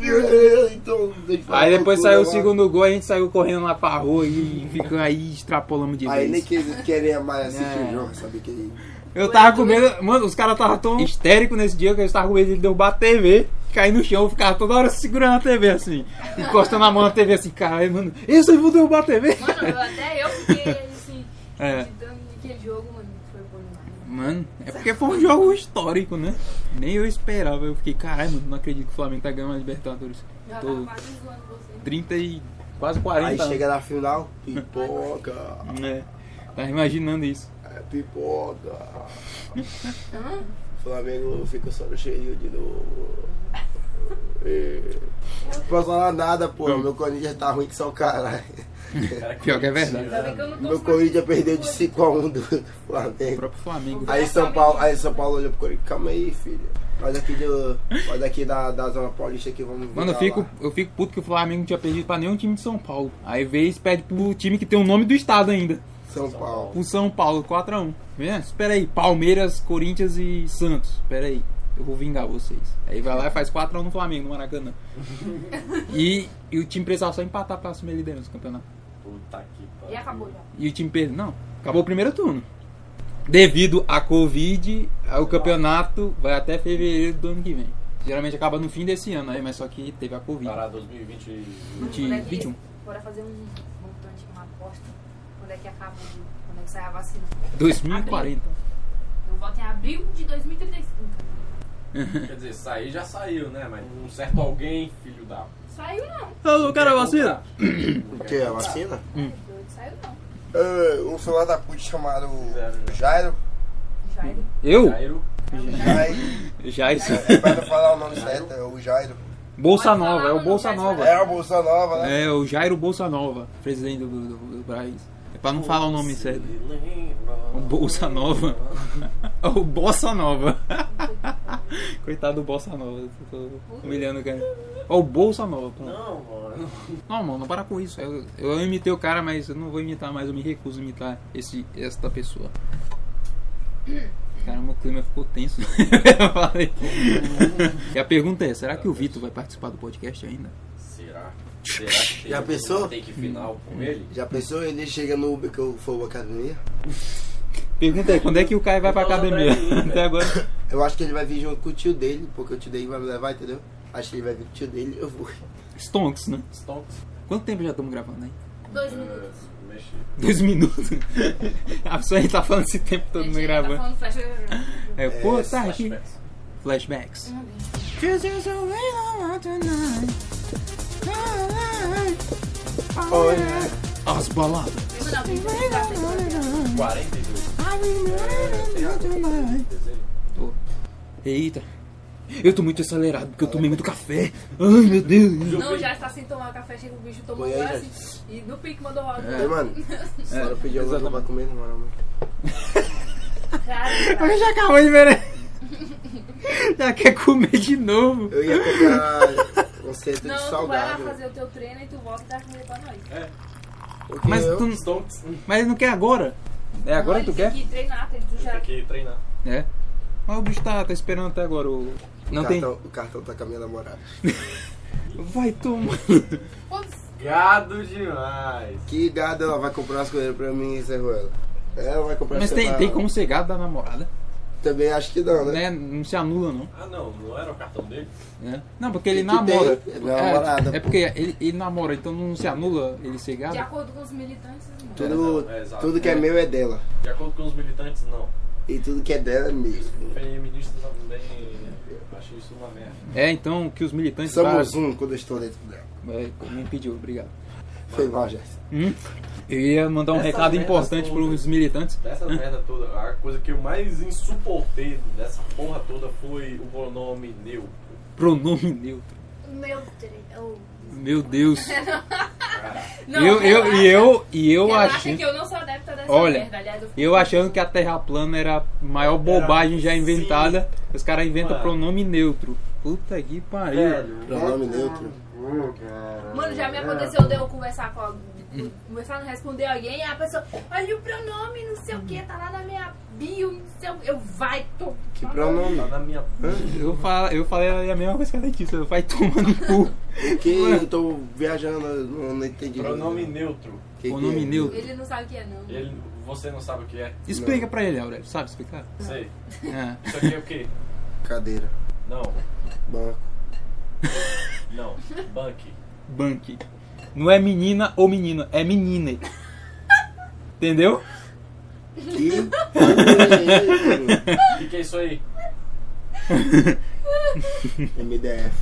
então... Aí depois saiu o lá. segundo gol, a gente saiu correndo lá pra rua e ficou aí, extrapolamos de Aí nem vez. que queria mais assistir É. o jogo, sabia que... Eu tava com medo, mano, os caras tava tão histéricos nesse dia que eles estavam com medo de derrubar a TV, cair no chão, ficar toda hora segurando a TV assim, encostando a mão na TV assim, caralho, mano, isso aí vou derrubar a TV. Mano, eu- até eu fiquei assim. É. acreditando naquele jogo, mano. Foi bom demais. Mano, é porque foi um jogo histórico, né? Nem eu esperava, eu fiquei, caralho, mano, não acredito que o Flamengo tá ganhando a Libertadores. Já Tô tava quase zoando você. 30 e quase 40 Aí anos. chega na final, pipoca, É, tá imaginando isso. é pipoca. Flamengo fica só no cheirinho de novo. É. Não posso falar nada, pô. Meu Corinthians tá ruim que só o caralho. Cara, Pior que é verdade. Meu Corinthians perdeu de 5x1 do O Flamengo. próprio Flamengo. Aí São Paulo, aí São Paulo olhou pro Corinthians, calma aí, filho. Nós do, nós daqui da, da Zona Paulista aqui vamos Mano, eu fico, lá. eu fico puto que o Flamengo não tinha perdido pra nenhum time de São Paulo. Aí e perde pro time que tem o nome do estado ainda. São Paulo. O São Paulo, 4x1. Vendo? Espera aí, Palmeiras, Corinthians e Santos. Espera aí, eu vou vingar vocês. Aí vai lá e faz 4x1 no Flamengo, no Maracanã. E, e o time precisava só empatar pra assumir a liderança do campeonato. Puta que pariu. E acabou já. E o time perdeu. Não, acabou o primeiro turno. Devido à Covid, o campeonato vai até fevereiro do ano que vem. Geralmente acaba no fim desse ano, aí, mas só que teve a Covid. Parar 2020 e... De Quando é que- 21. Bora fazer um montante, uma aposta. Quando é que acaba Quando é que sai a vacina? 2040. Eu voto em abril de 2035. Quer dizer, sair já saiu, né? Mas um certo alguém, filho da... Saiu não. Alô, cara, vacina? O que? A vacina? Hum. Saiu não. É, um celular da puta chamado. Jairo. Jair. Eu? Jairo. Jairo. Já isso. É pra não falar o nome certo, é o Jairo. Bolsa Nova, é o Bolsa Nova. É a Bolsa Nova, né? É o Jairo Bolsa Nova, presidente do, do, do Brasil. É pra não falar o nome certo. O Bolsa Nova. o Bossa Nova. Coitado do Bossa Nova. Tô humilhando o cara. Ó, o Bolsa Nova. pronto. Não, mano. Não, mano, não para com isso. Eu, eu imitei o cara, mas eu não vou imitar mais. Eu me recuso a imitar esse, esta pessoa. Caramba, o clima ficou tenso. eu falei. E a pergunta é: será que o Vitor vai participar do podcast ainda? Será? Que Já tem- pensou? Tem que final com ele? Já pensou? Ele chega no Uber que eu for pra academia? Pergunta aí: quando é que o Caio vai pra academia? velho. Até agora. Eu acho que ele vai vir junto com o tio dele, porque o tio dele vai me levar, entendeu? Acho que ele vai vir com o tio dele eu vou. Stonks, né? Stonks. Quanto tempo já estamos gravando aí? Dois minutos. Uh, mexi. Dois minutos. A pessoa aí tá falando esse tempo todo não ele gravando. Tá falando flash. É, pô, tá aqui. Flashbacks. Flashbacks. Olha. As baladas. Não, não, tem que ficar sem problema. 42. É, tem água. Desenho. Eita. Eu tô muito acelerado porque eu tomei muito café. Ai, meu Deus. Não, já está sem tomar café, chega o bicho tomou banho assim, e no pique mandou logo. Ei, mano. É, Bora pedir alguma coisa pra comer, na moral, mano. Cara, Eu já acabou de ver. Já quer comer de novo. Eu ia comprar um centro de Não, tu vai lá fazer o teu treino e tu volta e dá comida pra nós. É, Porque Mas eu- tu, Stonks. mas não quer agora? É agora não, que tu ele quer? Tem que treinar, tem que já... Tem que treinar. É. Mas o bicho tá, tá esperando até agora. O... Não o, tem. cartão, o cartão tá com a minha namorada. Vai tomar. Putz, Gado demais. Que gado ela vai comprar as coisas pra mim e encerrou ela. Ela vai comprar Mas as tem, coisas tem pra- como ser gado da namorada. Também acho que não, né? Né? Não se anula, não. Ah, não, não era o cartão dele? né? Não, porque ele Que namora. tem, ele é é, é porque ele, ele namora, então não se anula ele ser de gado. acordo com os militantes, não. Tudo, É, tudo que é meu é dela. De acordo com os militantes, não. E tudo que é dela é meu. Feministas também acham isso uma merda. É, então que os militantes. Somos um quando eu estou dentro dela. É, me pediu, obrigado. Foi mal, Jéssica. Hum? Eu ia mandar um Essas recado importante todas. pros militantes. Dessa merda toda, a coisa que eu mais insuportei dessa porra toda foi o pronome neutro. Pronome neutro. Meu Deus. Meu Deus. Não, eu, eu, e eu, e eu achei. que eu não sou adepta dessa Olha, merda. Aliás, eu Eu achando que a Terra plana era a maior bobagem já inventada. Os caras inventam pronome neutro. Puta que pariu. Pronome neutro. Mano, já me aconteceu de eu conversar com alguém, conversar, não responder alguém, e a pessoa, olha o pronome, não sei o que, tá lá na minha bio, não sei o que. Eu vai, tô. Que pronome? Tá na minha. Eu, falo, eu falei a mesma coisa que a Letícia. Vai tomar no cu. Que eu tô viajando, eu não, não entendi. Pronome neutro. Que Pronome que é? neutro. Ele não sabe o que é, não. Ele, você não sabe o que é? Explica pra ele, Aurélio. Sabe explicar? Sei. É. Isso aqui é o quê? Cadeira. Não, Banco. Não. Bank. Banque. Não é menina ou menino, é menina. Entendeu? Que? O que, que é isso aí? MDF.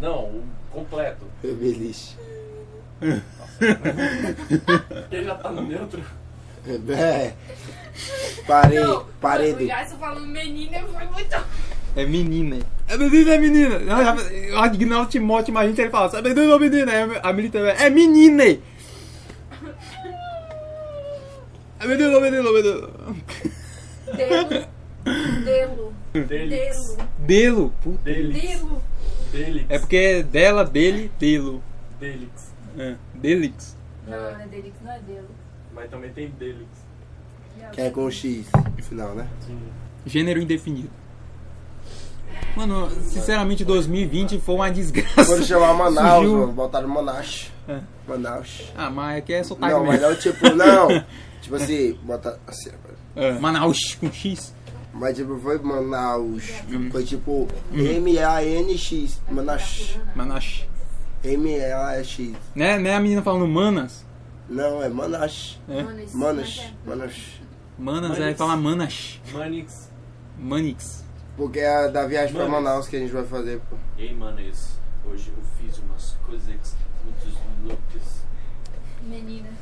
Não, o completo. Beliche. Ele já tá no neutro. É. Parei, Não, parei O. Jason falando menina foi muito. É menina. É menina, é menina. Eu ignoro o Timóteo, mas a gente ele fala, é menina ou menina? A milita é menina. É menina ou menina, menina. Delo. Delo. Delo. Delo. Delo. Delix. É porque é dela, dele, delo. Delix. É. Delix. Não, não é Delix, não é Delo. Mas também tem Delix. Que é com X no final, né? Sim. Gênero indefinido. Mano, sinceramente 2020 foi uma desgraça. Quando chamar Manaus, Surgiu- mano, botaram Manaus. É. Manaus. Ah, mas aqui é sotaque Não, mas não, tipo, não. Tipo assim, bota assim. É. Manaus com X. Mas tipo, foi Manaus. Hum. Foi tipo M-A-N-X. Manaus. Manaus. M-A-X. Né, né a menina falando manas? Não, é Manaus. É. Manas. Manas. É. Manas. Aí fala manas. Manix. Manix. Porque é da viagem pra Manas. Manaus que a gente vai fazer, pô. E aí, manes, hoje eu fiz umas coisas muito loucas. Meninas.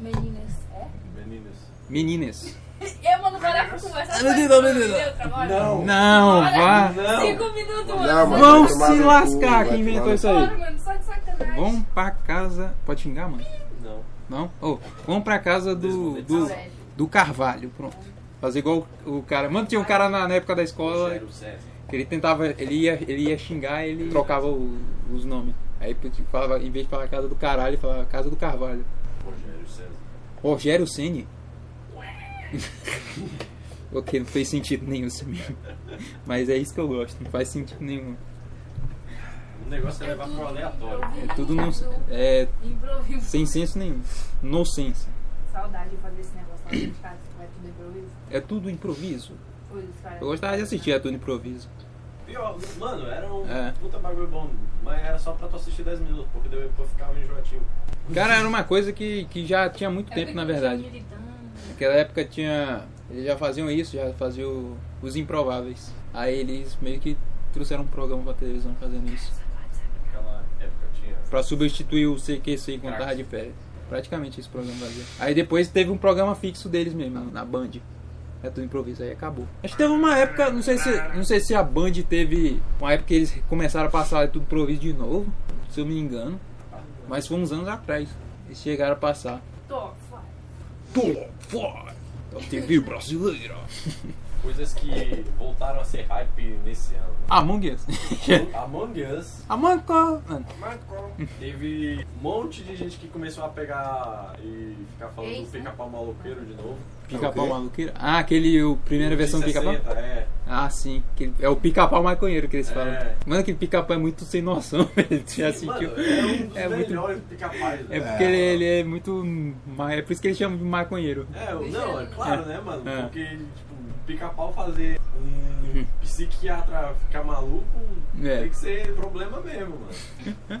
Meninas. É? Meninas. Meninas. Eu, mano, bora pra conversar. Ah. Neutro agora. Não. Não, Bora. vá. Não. Cinco minutos, mano. Não, mano. Vão se cu, lascar vai quem inventou isso aí. Mano, só de sacanagem. Vão pra casa. Pode xingar, mano? Não. Não? Ô, vamos pra casa do, do, do Carvalho, pronto. Fazer igual o cara. Mano, tinha um cara na, na época da escola Rogério César. que ele tentava. Ele ia, ele ia xingar ele trocava o- os nomes. Aí tipo, falava, em vez de falar casa do caralho, ele falava casa do Carvalho. Rogério César. Rogério Ceni. ok, não fez sentido nenhum isso mesmo. Mas é isso que eu gosto, não faz sentido nenhum. O negócio é levar pro aleatório. É tudo não. É Improviso. sem senso nenhum. No senso. Saudade de fazer esse negócio lá dentro de casa. É tudo improviso. Eu gostava de assistir a tudo improviso. Pior, mano, era um É. puta bagulho bom, mas era só pra tu assistir 10 minutos, porque depois ficava enjoativo. Cara, era uma coisa que, que já tinha muito É tempo, na verdade. Naquela época tinha. Eles já faziam isso, já faziam os improváveis. Aí eles meio que trouxeram um programa pra televisão fazendo isso. Naquela época tinha. Pra substituir o CQC quando tava de férias. Praticamente esse programa fazia. Aí depois teve um programa fixo deles mesmo, na Band. É tudo improviso, aí acabou. Acho que teve uma época, não sei se, não sei se a Band teve uma época que eles começaram a passar tudo improviso de novo, se eu me engano. Mas foi uns anos atrás. Eles chegaram a passar. Fora. Pô, fora! Da TV brasileira. Coisas que voltaram a ser hype nesse ano. Among Us. Among Us. Among Us. Teve um monte de gente que começou a pegar e ficar falando do pica-pau maloqueiro de novo. Pica-pau É maluqueiro. Ah, aquele, o primeira versão do De pica-pau? 60, É. Ah, sim. É o pica-pau maconheiro que eles É. falam. Mano, aquele pica-pau é muito sem noção, velho. Tu Já Sim, sentiu? mano, é um dos É muito- pica-pais. É porque ele, ele é muito. É por isso que eles chamam de maconheiro. É, não, é claro, né, mano? É. Porque, tipo, pica-pau fazer um psiquiatra ficar maluco É. tem que ser problema mesmo, mano.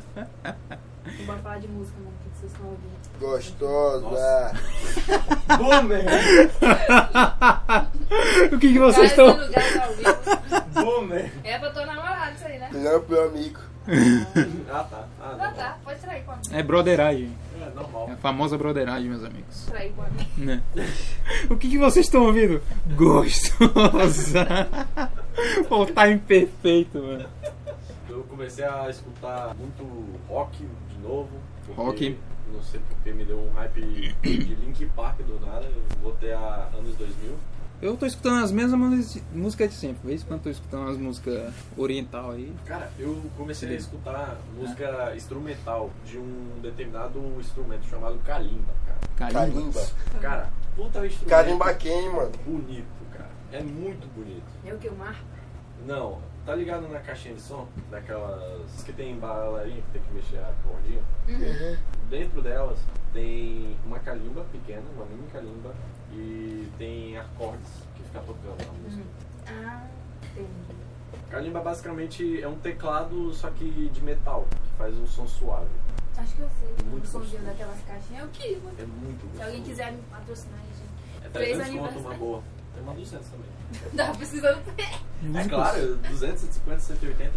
Não falar de música, mano. O que vocês estão ouvindo? Gostosa. Boomer! o que, que vocês estão. tá. Boomer! É pra tua namorada isso aí, né? Melhor pro meu amigo. Ah, tá. Ah, Ah, tá. Pode trair com a amiga. É broderagem. É normal. É a famosa broderagem, meus amigos. Trair com. Né? O que, que vocês estão ouvindo? Gostosa. o time perfeito, mano. Eu comecei a escutar muito rock de novo. Rock. Não sei porque me deu um hype de Link Park do nada. Eu voltei a anos 2000. Eu tô escutando as mesmas músicas- de sempre. Vez quando tô escutando as músicas oriental aí. Cara, eu comecei a Sim. escutar música instrumental de um determinado instrumento chamado kalimba, cara. Carimba. Cara, puta instrumento Carimba quem, mano? bonito, cara. É muito bonito. É o que? O mar? Não, tá ligado na caixinha de som? Daquelas que tem balarinha que tem que mexer a cordinha? Uhum. Dentro delas tem uma calimba pequena, uma mini calimba, e tem acordes que fica tocando na música. Ah, entendi. Kalimba basicamente é um teclado, só que de metal, que faz um som suave. Acho que eu sei. Muito o somzinho daquelas caixinhas. Eu queria, mano. É muito gostoso. Se alguém quiser me patrocinar gente. É Três 300 conto uma boa. Tem uma 200 também. Tava precisando. É claro, 200, 150, 180.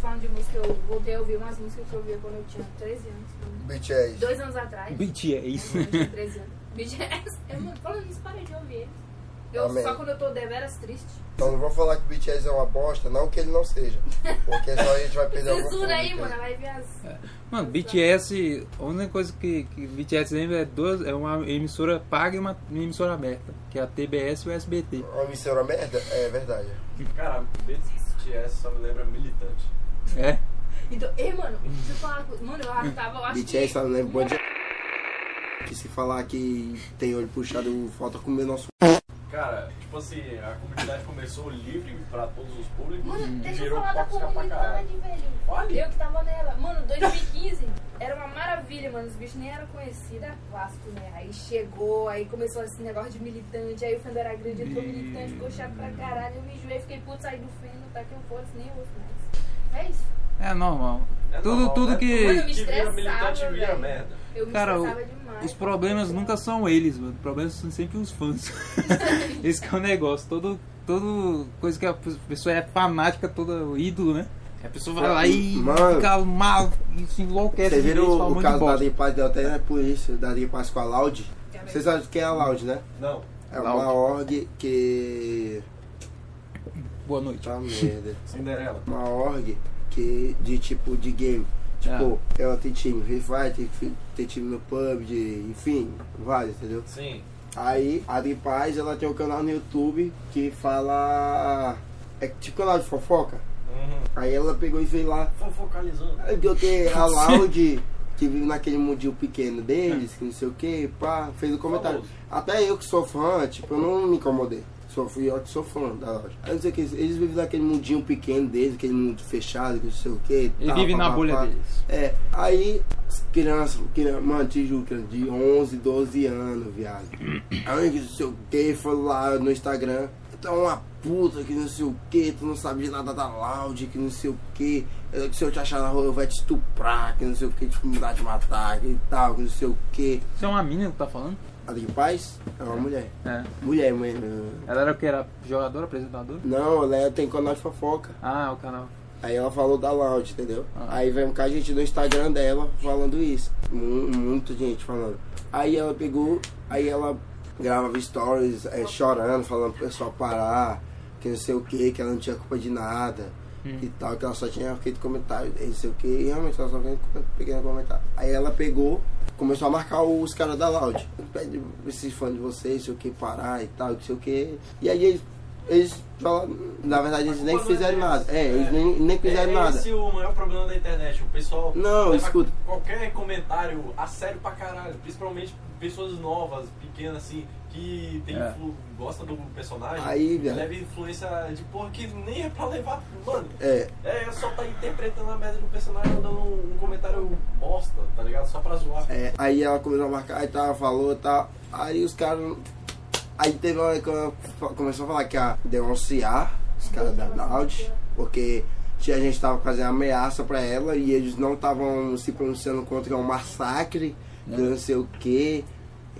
Falando de música, eu voltei a ouvir umas músicas que eu ouvia quando eu tinha 13 anos. BTS. Dois anos atrás. BTS. Eu tinha 13 anos. BTS. Eu, mano, falando isso, parei de ouvir eles. Eu, Amém. só quando eu tô deveras triste. Então não vou falar que o BTS é uma bosta, não que ele não seja. Porque só a gente vai perder algum Censura aí, mano. Vai ver as. Mano, BTS, a única coisa que, que BTS lembra é, duas, é uma emissora paga e uma emissora aberta, que é a TBS e o SBT. Uma emissora merda? É verdade. Cara, BTS só me lembra militante. É? Então, ei, mano, deixa eu falar. com- Mano, eu tava, eu acho BTS que. de... Que se falar que tem olho puxado, falta comer nosso... Cara, tipo assim, a comunidade começou livre pra todos os públicos Mano, deixa eu virou falar da tóxica pra caralho. comunidade, velho. Fale. Eu que tava nela. Mano, 2015 era uma maravilha, mano. Os bichos nem eram conhecidos, era Vasco, né? Aí chegou, aí começou esse negócio de militante. Aí o Fendo era grande, entrou militante, ficou chato pra caralho. Eu me enjoei, fiquei puto, saí do Fendo, tá que eu fosse, nem ouço mais. É isso. É normal. É tudo normal, tudo né? que. Mano, me Que vira estressava, vira merda. Eu me Cara, o- demais. Os problemas nunca são eles, mano. Os problemas são sempre os fãs. Esse que é o negócio. Todo, todo coisa que a pessoa é fanática, todo ídolo, né? A pessoa vai lá e Mano. fica mal e se enlouquece. Vocês viram o de caso da. Adri Paz deu até na polícia, da Adri Paz com a Loud? Vocês sabem o que é a Loud, né? Não. É uma org que... Boa noite. Tá merda. Cinderela. Uma org que, de tipo, de game. Tipo, ela tem time Free Fire, tem, time no PUBG, enfim, vários, entendeu? Sim. Aí, a Adri Paz, ela tem um canal no YouTube que fala... É tipo canal de fofoca. Uhum. Aí ela pegou e veio lá Fofocalizando. Aí deu que a Loud, que vive naquele mundinho pequeno deles, que não sei o que, pá, fez um comentário. Famoso. Até eu que sou fã, tipo, eu não me incomodei. Sou, fui eu que sou fã da loja. Aí não sei o que, eles vivem naquele mundinho pequeno deles, aquele mundo fechado, que não sei o que. Ele vive na bolha deles. É, aí, as crianças, criança, mano, te juro, criança de 11, 12 anos, viado. Aí, não sei o que, foi lá no Instagram, tu é uma puta, que não sei o que, tu não sabe de nada da Loud, que não sei o que, se eu te achar na rua eu vou te estuprar, que não sei o que, te mudar de matar, que tal, que não sei o que. Isso é uma mina que tá falando? A de paz é uma mulher. É. Mulher, mãe. Ela era o que? Era jogadora, apresentadora? Não, ela é- tem canal de fofoca. Ah, o canal. Aí ela falou da Loud, entendeu? Ah. Aí vem um cara de gente no Instagram dela falando isso. Mu- Muita gente falando. Aí ela pegou, aí ela gravava stories é, chorando, falando pro pessoal parar, que não sei o que, que ela não tinha culpa de nada Hum. e tal, que ela só tinha feito comentário, não sei o que, e realmente ela só fez pequeno comentário. Aí ela pegou, começou a marcar os caras da Loud. Pede esses fãs de vocês, sei o que, parar e tal, não sei o que. E aí eles, eles na verdade eles nem fizeram nada. É, eles nem, nem fizeram é nada. esse o maior problema da internet. O pessoal Não, escuta. qualquer comentário a sério pra caralho. Principalmente pessoas novas, pequenas assim, que tem É. influ- gosta do personagem. Aí, velho. leva influência de porra que nem é pra levar. Mano, É, é só tá interpretando a merda do personagem dando um, um comentário bosta, tá ligado? Só pra zoar. É, aí ela começou a marcar e tal, falou e tal. Aí os caras. Aí teve uma hora que ela começou a falar que ia denunciar os caras da Loud, porque tinha gente que tava fazendo ameaça pra ela e eles não estavam se pronunciando contra um massacre, que não sei o que,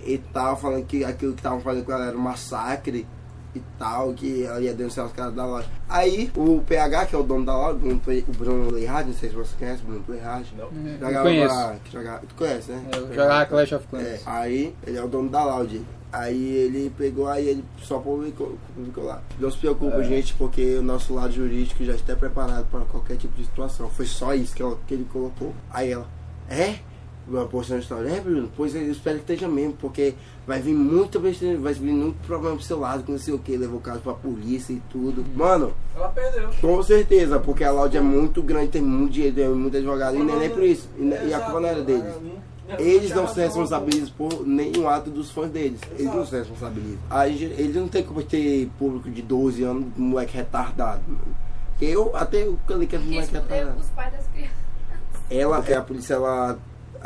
e tal, falando que aquilo que estavam fazendo com ela era um massacre e tal, que ela ia denunciar os caras da loja. Aí o PH, que é o dono da loja, o Bruno Leihard, não sei se você conhece o Bruno Leihard. Não. Eu Jogava conheço. jogava- tu conhece, né? É, Eu jogava Clash of É, Clans. aí ele é o dono da Loud. Aí ele pegou, aí ele só publicou, publicou lá. Não se preocupe, É. gente, porque o nosso lado jurídico já está preparado para qualquer tipo de situação. Foi só isso que, ela- que ele colocou. Aí ela, é? Uma postando história, é, Bruno? Pois eu espero que esteja mesmo, porque vai vir muita besteira, vai vir muito problema pro seu lado, que não sei o que, levou o caso pra polícia e tudo. Mano, Ela perdeu. com certeza, porque a Loud é muito grande, tem muito dinheiro, tem muito advogado, e nem, nem por isso. E, ne- e a culpa não era deles. Eles não se responsabilizam por nenhum ato dos fãs deles. Eles não se responsabilizam. Aí, eles não tem como ter público de 12 anos, moleque retardado. Porque eu até eu é Quem moleque fudeu retardado. os pais das crianças. Ela, que a polícia, ela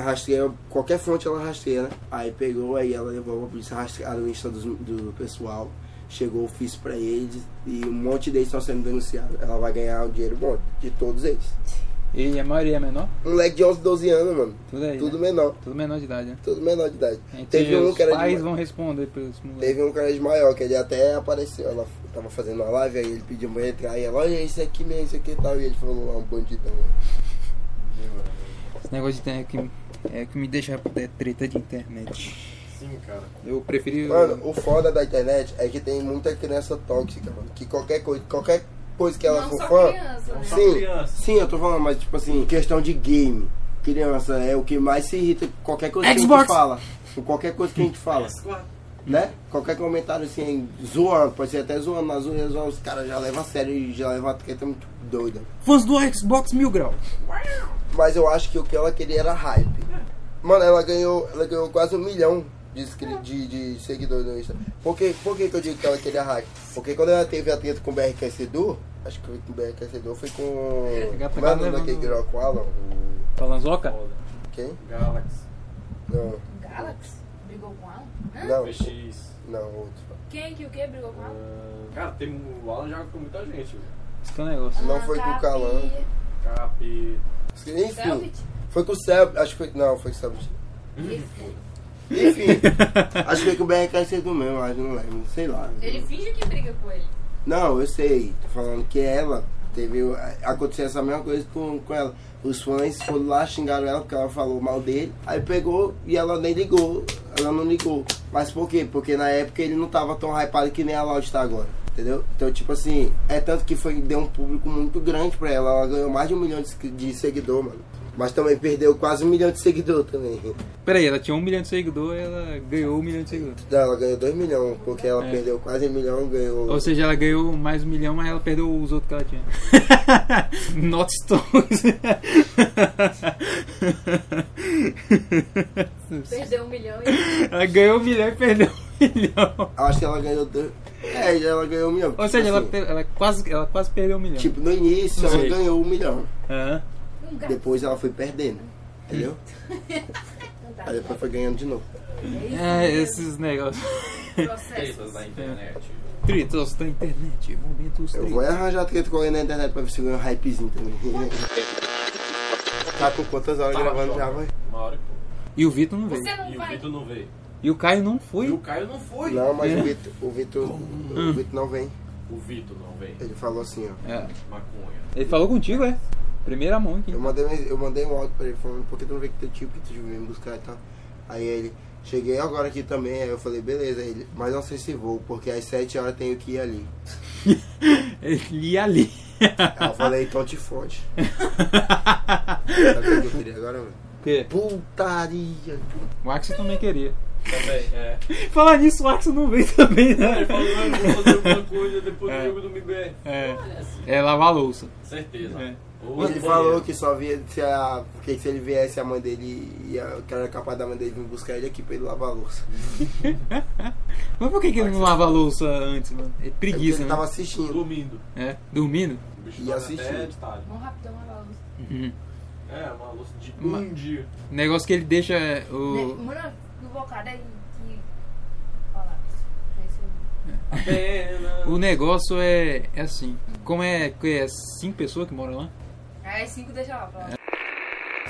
rastreia, qualquer fonte ela rastreia? Aí pegou, aí ela levou a polícia rastrear o Insta do, do pessoal. Chegou o ofício pra eles e um monte deles estão sendo denunciados. Ela vai ganhar o dinheiro bom de todos eles. E a maioria é menor? Um moleque de 11, 12 anos, mano. Tudo aí. Tudo né? menor. Tudo menor de idade, né? Tudo menor de idade. Teve um que era de pais ma- vão responder pelos moleques. Teve um cara de maior, que ele até apareceu. Ela tava fazendo uma live, aí ele pediu pra entrar e ela, olha esse aqui mesmo, esse aqui e tal. E ele falou, ah, um bandidão. Esse negócio de internet que, é que me deixa é, treta de internet. Sim, cara. Eu preferi. Mano, o foda da internet é que tem muita criança tóxica, mano. Que qualquer coisa, qualquer coisa que ela não for só fã. criança, né? Sim, criança. sim, eu tô falando, mas tipo assim, questão de game. Criança é o que mais se irrita com qualquer coisa que a Xbox. gente fala. Com qualquer coisa que a gente fala. PS4. né? Qualquer comentário assim, zoando, pode ser até zoando, mas zoando, os caras já levam a sério e já levam a treta muito doida. Fãs do Xbox Mil Grau. Mas eu acho que o que ela queria era hype. Mano, ela ganhou, ela ganhou quase um milhão de, de, de seguidores no Insta. Por, que, por que, que eu digo que ela queria hype? Porque quando ela teve a treta com o BRK Edu, acho que foi com o BRK Edu, foi com. Pegar- Como é o nome daquele girl com o Alan? O- Palanzoca? Quem? Galaxy. Não, Galaxy? Brigou com ela? Hã? não, PX. não, outro. Quem que o que brigou com ela? Ah, Cara, tem, o Alan joga com muita gente. velho. Esse que é o negócio. Não Ah, foi com o Capi. Calan. Cap. Enfim, Selbit? Foi com o Seb, acho que foi. Não, foi com o Seb. Enfim, acho que foi com o BRK Edu mesmo, acho, não lembro, sei lá. ele finge que briga com ele. Não, eu sei. Tô falando que ela teve. Aconteceu essa mesma coisa com, com ela. Os fãs foram lá, xingaram ela porque ela falou mal dele. Aí pegou e ela nem ligou. Ela não ligou. Mas por quê? Porque na época ele não tava tão hypado que nem a Loud tá agora. Entendeu? Então, tipo assim, é tanto que foi, deu um público muito grande pra ela. Ela ganhou mais de um milhão de, de seguidor, mano. Mas também perdeu quase um milhão de seguidor também. Peraí, ela tinha um milhão de seguidores ela ganhou um milhão de seguidores. Não, ela ganhou dois milhões, porque ela É. perdeu quase um milhão, ganhou. Ou seja, ela ganhou mais um milhão, mas ela perdeu os outros que ela tinha. Not Stones. Perdeu um milhão e. ela ganhou um milhão e perdeu um milhão. Acho que ela ganhou dois. É, ela ganhou um milhão. Ou seja, ela, Assim, pe- ela, quase, ela quase perdeu um milhão. Tipo, no início ela ganhou um milhão. Aham. Um gato. Depois ela foi perdendo. Entendeu? Não tá. Aí depois foi ganhando de novo. É, esses negócios. Tretas da internet. tretas da internet. Momentos Eu vou arranjar treta com alguém na internet pra ver se ganha um hypezinho também. tá com quantas horas Tá, gravando já, vai? Uma hora que E o Vitor não veio. Você não E o. Vitor não veio. E o Caio não E foi. o Caio não foi. Não, mas É. o Vitor, o Vitor, o Vitor não vem. O Vitor não veio. Ele falou assim, ó. É. Maconha. Ele falou contigo, é? Primeira mão aqui. Eu mandei, eu mandei um áudio pra ele falando, por que tu não veio com teu tio, que tu veio me buscar e tal. Aí ele, cheguei agora aqui também, aí eu falei, beleza, ele, mas não sei se vou, porque às 7 horas tenho que ir ali. Ele ia ali. Aí eu falei, então te fode. Sabe o que eu queria agora, mano? O quê? Putaria. O Axel também queria. Também, é. Falar nisso, o Axel não veio também, Ele né? falou, não, eu vou fazer alguma coisa depois É. do jogo do MBR. É. Assim. É lavar a louça. Certeza. É. Ou Ele falou que só via se, a, que se ele viesse a mãe dele, ia, que era capaz da mãe dele vir buscar ele aqui pra ele lavar a louça. Mas por que, que ele não lava a louça antes, mano? É É preguiça, ele né? tava assistindo. Dormindo. É, dormindo? O bicho E dorme assistindo. Vamos rapidão lavar a louça. Uhum. É, uma louça de Ma- um dia. O negócio que ele deixa Ne- o. Mano, no bocado que. Falar isso. O negócio é, é assim. Como é que é cinco pessoas que moram lá? Aí cinco deixa lá pra lá.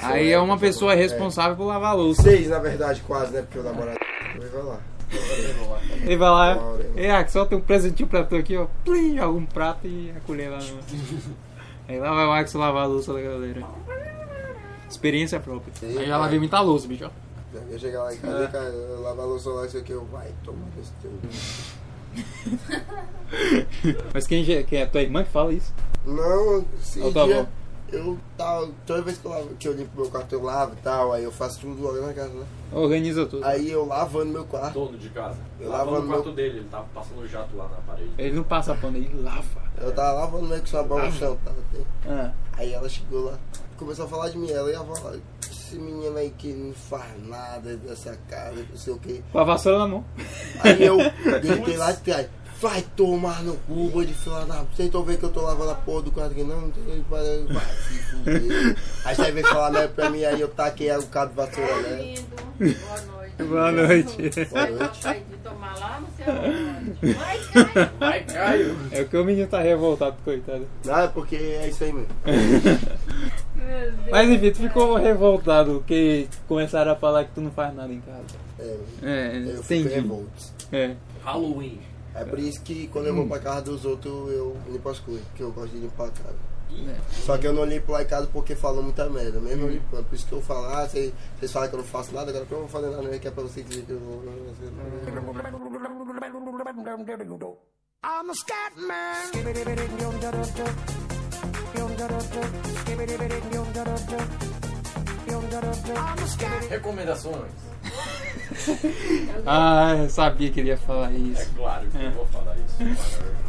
Aí é uma tá pessoa. É. responsável por lavar a louça. Seis, na verdade, quase, né? Porque o namorado vai lá. Ele vai lá, Bora. é, Axel, só tem um presentinho pra tu aqui, ó. Plim, joga um prato e a colher lá no. Aí lá vai o Axel lavar a louça da galera. Experiência própria. Sim, Aí já lavei muita louça, bicho. ó. Eu chegar lá em casa, cara, eu lavar a louça lá, isso aqui, eu vai tomar desse teu. Mas quem, quem é tua irmã que fala isso? Não, esse Ou tá dia bom? Eu tava. Toda vez que eu, lavo, que eu limpo meu quarto, eu lavo e tal, aí eu faço tudo logo na casa, né? Organiza tudo. Aí eu lavando meu quarto. Dono de casa. Eu Lavando lavando o quarto meu- dele, ele tava passando o jato lá na parede. Ele não passa pano, ele lava. Eu tava lavando meio que sabão no chão, tá? Ah. Aí ela chegou lá, começou a falar de mim, ela e a avó lá. Esse menino aí que não faz nada dessa casa, não sei o que. Com a vassoura na mão. Aí eu gritei lá de trás, vai tomar no cu, boi de fila da. Vocês estão vendo que eu tô lavando a porra do quarto aqui? Não, não tem vai vai se fuder. Aí você veio falar merda pra mim, aí eu taquei o cabo de vassoura nela. lindo. Boa noite. Boa noite. Você gosta de tomar lá no seu onde? Vai, Caio. Vai, Caio! É o que o menino tá revoltado, coitado. Não, é porque é isso aí mesmo. Meu Deus. Mas enfim, tu ficou revoltado porque começaram a falar que tu não faz nada em casa. É, É, eu fico entendi. revolto. É. Halloween. É por isso que quando eu vou pra casa dos outros, eu limpo as coisas, porque eu gosto de limpar a casa. é. Só que eu não limpo lá em casa porque falam muita merda, mesmo eu limpando. Por isso que eu falo, ah, vocês, vocês falam que eu não faço nada, agora que eu não vou fazer nada, né? que é pra vocês dizer que eu vou. I'm a scat man. I'm a scat Recomendações. Ah, eu sabia que ele ia falar É isso. claro que eu vou falar isso. mano.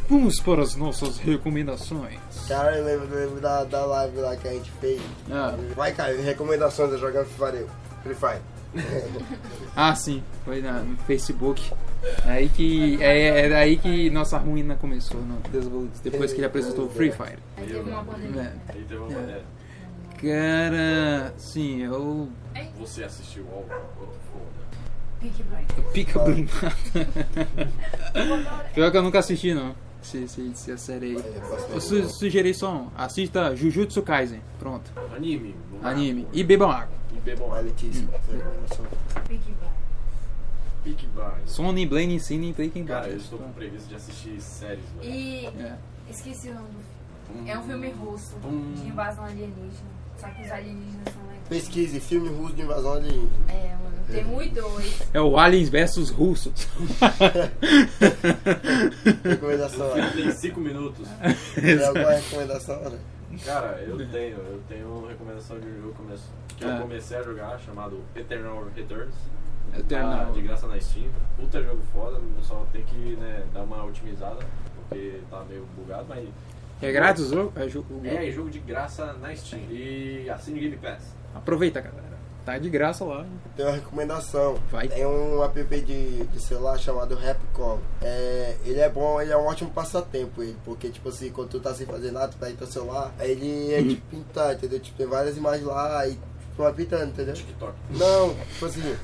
Vamos para as nossas recomendações. Cara, eu lembro, eu lembro da, da live lá que a gente fez. Ah. Vai, Caio, recomendações a jogar Free Fire. Free Fire. Ah, sim, foi na, no Facebook. Aí que é, é aí que nossa ruína começou, no Desenvolvidos, depois que ele apresentou o Free Fire. Aí teve uma pandemia. É. Cara, sim, eu Você assistiu ao. Peaky Blinders. pica blindada. Pior que eu nunca assisti não. Esse, esse, essa série aí. Eu su sugeri só um. Assista Jujutsu Kaisen. Pronto. Anime. lá. Anime. E bebam água. E bebam água. Letícia. Peaky Blinders. Peaky Blinders. Sony Blaine ensinem Breaking Cara, eu Bad. estou com preguiça de assistir séries, velho. E É. esqueci o nome do filme. É um filme russo Hum. de invasão alienígena. Só que os alienígenas são legais. Pesquise, filme russo de invasão alienígena. É, mano. Tem um e dois. É o Aliens versus Russos. Recomendação, O filme olha. tem 5 minutos. Tem alguma recomendação, olha? Cara, eu tenho, eu tenho uma recomendação de um jogo começo- que eu Ah. comecei a jogar chamado Eternal Returns. Eternal. Tá de graça na Steam. Puta jogo foda, só tem que né, dar uma otimizada, porque tá meio bugado, mas. É grátis o jogo? É jogo- É jogo de graça na Steam. E assine Game Pass. Aproveita, galera. Tá de graça lá. Tem uma recomendação. Vai. Tem um app de, de celular chamado Rapcom. É, ele é bom, ele é um ótimo passatempo, ele, porque tipo assim, quando tu tá sem fazer nada, tu pega teu celular, aí ele é tipo pintar, entendeu? Tipo, tem várias imagens lá e tu vai pintando, entendeu? TikTok. Não, tipo assim,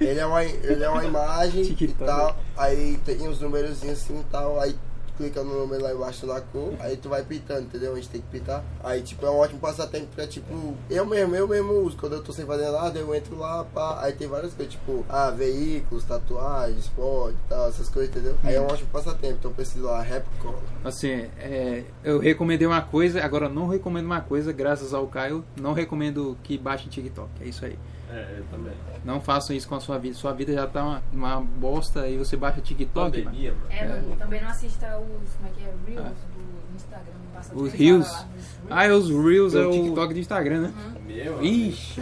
ele é uma, ele é uma imagem e TikTok. tal, aí tem uns numerozinhos assim e tal, aí clica no número lá embaixo da cor, aí tu vai pitando, entendeu? A gente tem que pitar. Aí, tipo, é um ótimo passatempo pra, tipo, eu mesmo, eu mesmo uso. Quando eu tô sem fazer nada, eu entro lá, pá. Aí tem várias coisas, tipo, ah, veículos, tatuagens, esporte e tal, essas coisas, entendeu? Aí é um ótimo passatempo, então eu preciso lá, rap cola. Assim, é, eu recomendei uma coisa, agora não recomendo uma coisa, graças ao Caio. Não recomendo que baixem TikTok. É isso aí. É, eu também. Não façam isso com a sua vida. Sua vida já tá uma, uma bosta e você baixa TikTok. Pandemia, mano. É, É. não- também não assista os, como é que é, Reels do Instagram. passa Os Reels? lá Ah, é os Reels, é o TikTok do Instagram, né? Meu, Ixi.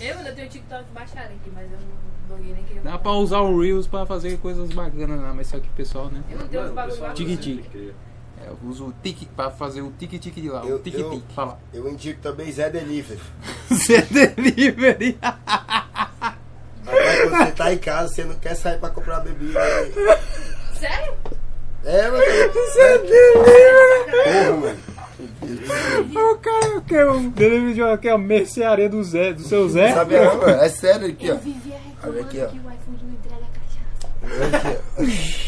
Eu ainda tenho TikTok baixado aqui, mas eu não bloguei nem queria. Dá pra usar o Reels pra fazer coisas bacanas lá, mas só que o pessoal, né? Eu não tenho os Mano, o É, eu uso o tique pra fazer o tique-tique de lá, o Eu- tique-tique. eu- Fala. Eu indico também Zé Delivery. Zé Delivery. Rapaz, quando você tá em casa, você não quer sair pra comprar bebida. aí- Sério? É, mano. Zé Delivery. Porra, mano. O cara quer o Delivery de uma, que é a mercearia do Zé, do seu Zé. Sabe não, mano? É sério aqui, ó. Eu vivia reclamando Olha aqui, ó. que o iPhone não entrega cachaça. Aqui,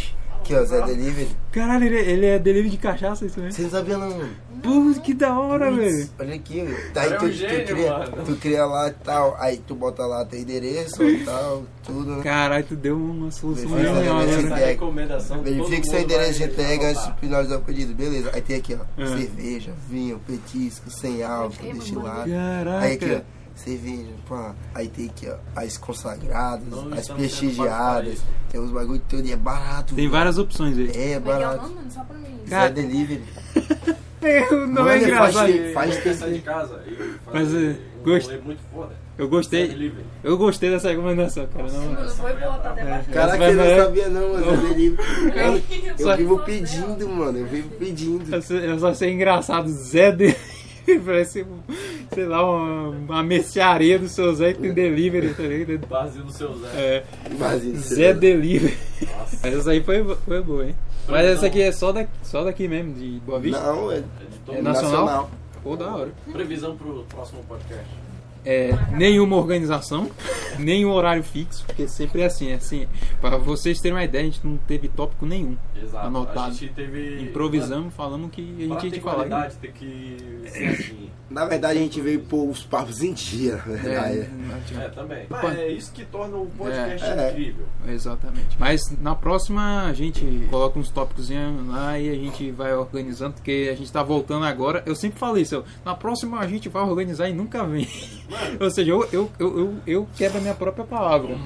ó. Aqui, ó, Zé Delivery. Caralho, ele, ele é delivery de cachaça, isso mesmo? Você não sabia não. Putz, que da hora, velho. Olha aqui, ó. Aí É um tu, tu, gênio, cria, mano. tu cria lá e tal, aí tu bota lá teu endereço e tal, tudo, né? Caralho, tu deu uma solução agora. Essa recomendação Verifique todo seu endereço de entrega antes de finalizar o pedido, beleza. Aí tem aqui, ó, É. cerveja, vinho, petisco, sem álcool, destilado. Caraca. Aí aqui, ó, cerveja, pá. Aí tem aqui, ó, as consagradas, Não as sendo prestigiadas. Tem uns bagulho todo e é barato. Tem mano. várias opções aí. É, Como é que é o barato. nome, mano? Só pra mim. Cara- Zé Delivery. O nome Mano, é faz engraçado. faz Eu quero sair de casa Mas, é, um gost- muito foda. Eu gostei. Delivery. Eu gostei dessa recomendação, cara. Não, Mano, foi boa, tá até baixando. Caraca, Mas eu não é- sabia não, mano, Zé Delivery. Mano, eu Só- vivo pedindo, mano, eu vivo pedindo. Eu só- Eu achei engraçado. Zé Delivery. Parece, sei lá, uma, uma mercearia do seu Zé que tem delivery, tá ligado? Vazio do seu Zé. É, Mas isso, Zé Delivery. Nossa. Mas essa aí foi, foi boa, hein? Mas essa aqui é só daqui, só daqui mesmo, de Boa Vista? Não, é É de todo É nacional? Pô, da hora. Previsão pro próximo podcast. É, nenhuma organização, nenhum horário fixo, porque sempre é assim, é assim. Pra vocês terem uma ideia, a gente não teve tópico nenhum. Exato. Anotado. A gente teve. Improvisamos, falamos que a gente tinha que falar. qualidade, tem que ser assim. Na verdade, a gente veio pôr os papos em dia, verdade. É, É, também. Mas é isso que torna o podcast É. incrível. Exatamente. Mas na próxima a gente coloca uns tópicos lá e a gente vai organizando, porque a gente tá voltando agora. Eu sempre falei isso, na próxima a gente vai organizar e nunca vem. Ou seja, eu, eu, eu, eu, eu quebro a minha própria palavra.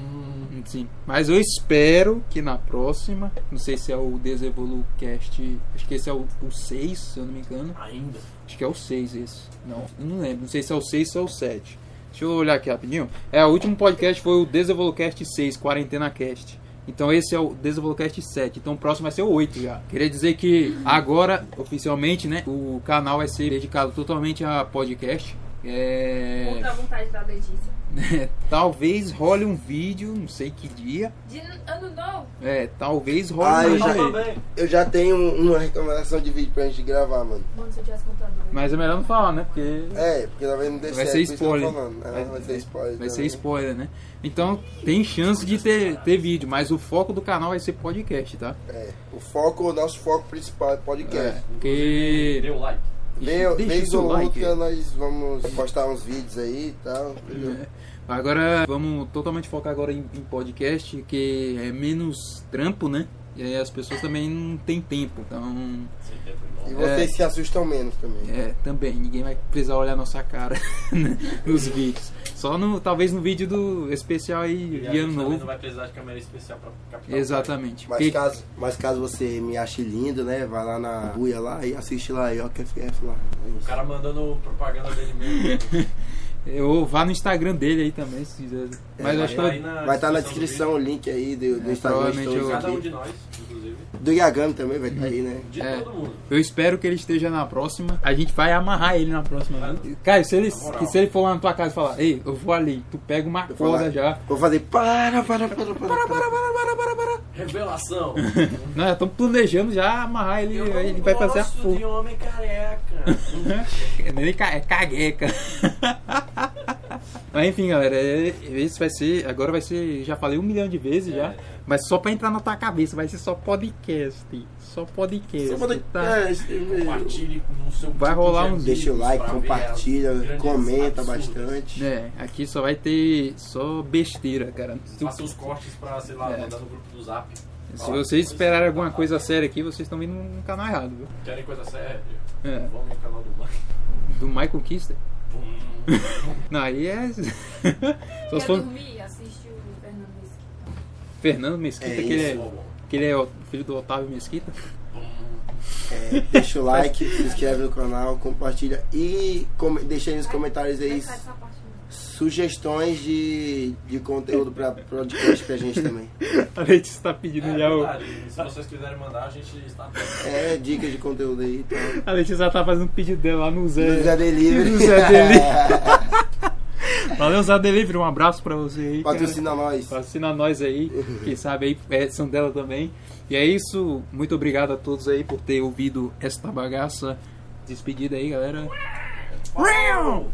Sim. Mas eu espero que na próxima, não sei se é o Desevolucast, acho que esse é o, o 6, se eu não me engano. Ainda. Acho que é o 6 esse. Não, eu não lembro. Não sei se é o 6 ou é o 7. Deixa eu olhar aqui rapidinho. É, o último podcast foi o Desenvolcast 6, Quarentena Cast. Então esse é o Desenvolcast 7. Então o próximo vai ser o 8 já. Queria dizer que agora, oficialmente, né? O canal vai ser dedicado totalmente a podcast. É... Contra a vontade da Letícia. talvez role um vídeo, não sei que dia. De ano novo. É, talvez role Ah, um eu vídeo já- também. Eu já tenho uma recomendação de vídeo pra gente gravar, mano. Mano, se eu tivesse computador. Mas é melhor não falar, né? Porque É, porque talvez não dê Vai certo. ser spoiler. É, vai ser spoiler. Vai ser spoiler, né? Então tem chance de ter, ter vídeo, mas o foco do canal vai ser podcast, tá? É, o foco, o nosso foco principal é podcast. É, porque. Dê o like. Vez, o ou like. outra nós vamos postar uns vídeos aí e tal. entendeu? É. Agora vamos totalmente focar agora em, em podcast, que é menos trampo, né? E aí as pessoas também não têm tempo. Então, Sem tempo de E vocês se assustam menos também. é, também, ninguém vai precisar olhar nossa cara né, nos vídeos. Só no, talvez no vídeo do especial aí E de ano novo. não vai precisar de câmera especial pra captar. Exatamente. Mas Porque- caso, mas caso você me ache lindo, né? Vai lá na buia lá e assiste lá, IOQFF lá. É O cara mandando propaganda dele mesmo. Eu vá no Instagram dele aí também, se quiser. Mas eu acho que vai eu- na Vai estar na do descrição o link aí do, do É, Instagram de todos. Cada um de nós, inclusive. Do Yagami também vai estar aí, né? De É. todo mundo. Eu espero que ele esteja na próxima. A gente vai amarrar ele na próxima. Viu? Cara, se ele, Na se ele for lá na tua casa e falar, ei, eu vou ali, tu pega uma Eu vou corda já. Vou fazer para, para, para, para, para, para. Revelação. Nós já estamos planejando já amarrar ele, Eu ele vai fazer a full. de homem careca. É cagueca. Mas enfim, galera, é- esse vai ser. Agora vai ser. Já falei um milhão de vezes É. já. Mas só pra entrar na tua cabeça, vai ser só podcast. Só podcast. Só pode- tá? é, esse- Compartilhe no seu Vai grupo rolar um- Deixa o like, compartilha, comenta absurdas. bastante. É, aqui só vai ter só besteira, cara. Se, Faça os cortes pra, sei lá, É. mandar no grupo do Zap. se vocês esperarem alguma coisa séria aqui, vocês estão vindo no canal errado, viu? Querem coisa séria? É. Vamos no canal do Mike. Do Michael Kister. Bum. Não, aí é. só Quer se for dormir? Assiste o Fernando Mesquita. Fernando Mesquita, É que, ele é, que ele é o filho do Otávio Mesquita. É, deixa o like, se inscreve no canal, compartilha e come, deixa aí nos comentários aí sugestões de, de conteúdo pra podcast pra gente também. A Letícia tá pedindo É, já o. Se vocês quiserem mandar, a gente está. É, dicas de conteúdo aí e tal. A Letícia já tá fazendo um pedido dela lá no Zé. Do Zé Delivery. No Zé Delivery. Valeu, Zé Delivery. Um abraço pra você aí. cara. Patrocina nós. Patrocina nós aí, quem sabe aí é, são dela também. E é isso, muito obrigado a todos aí por ter ouvido esta bagaça. Despedida aí, galera. Falou!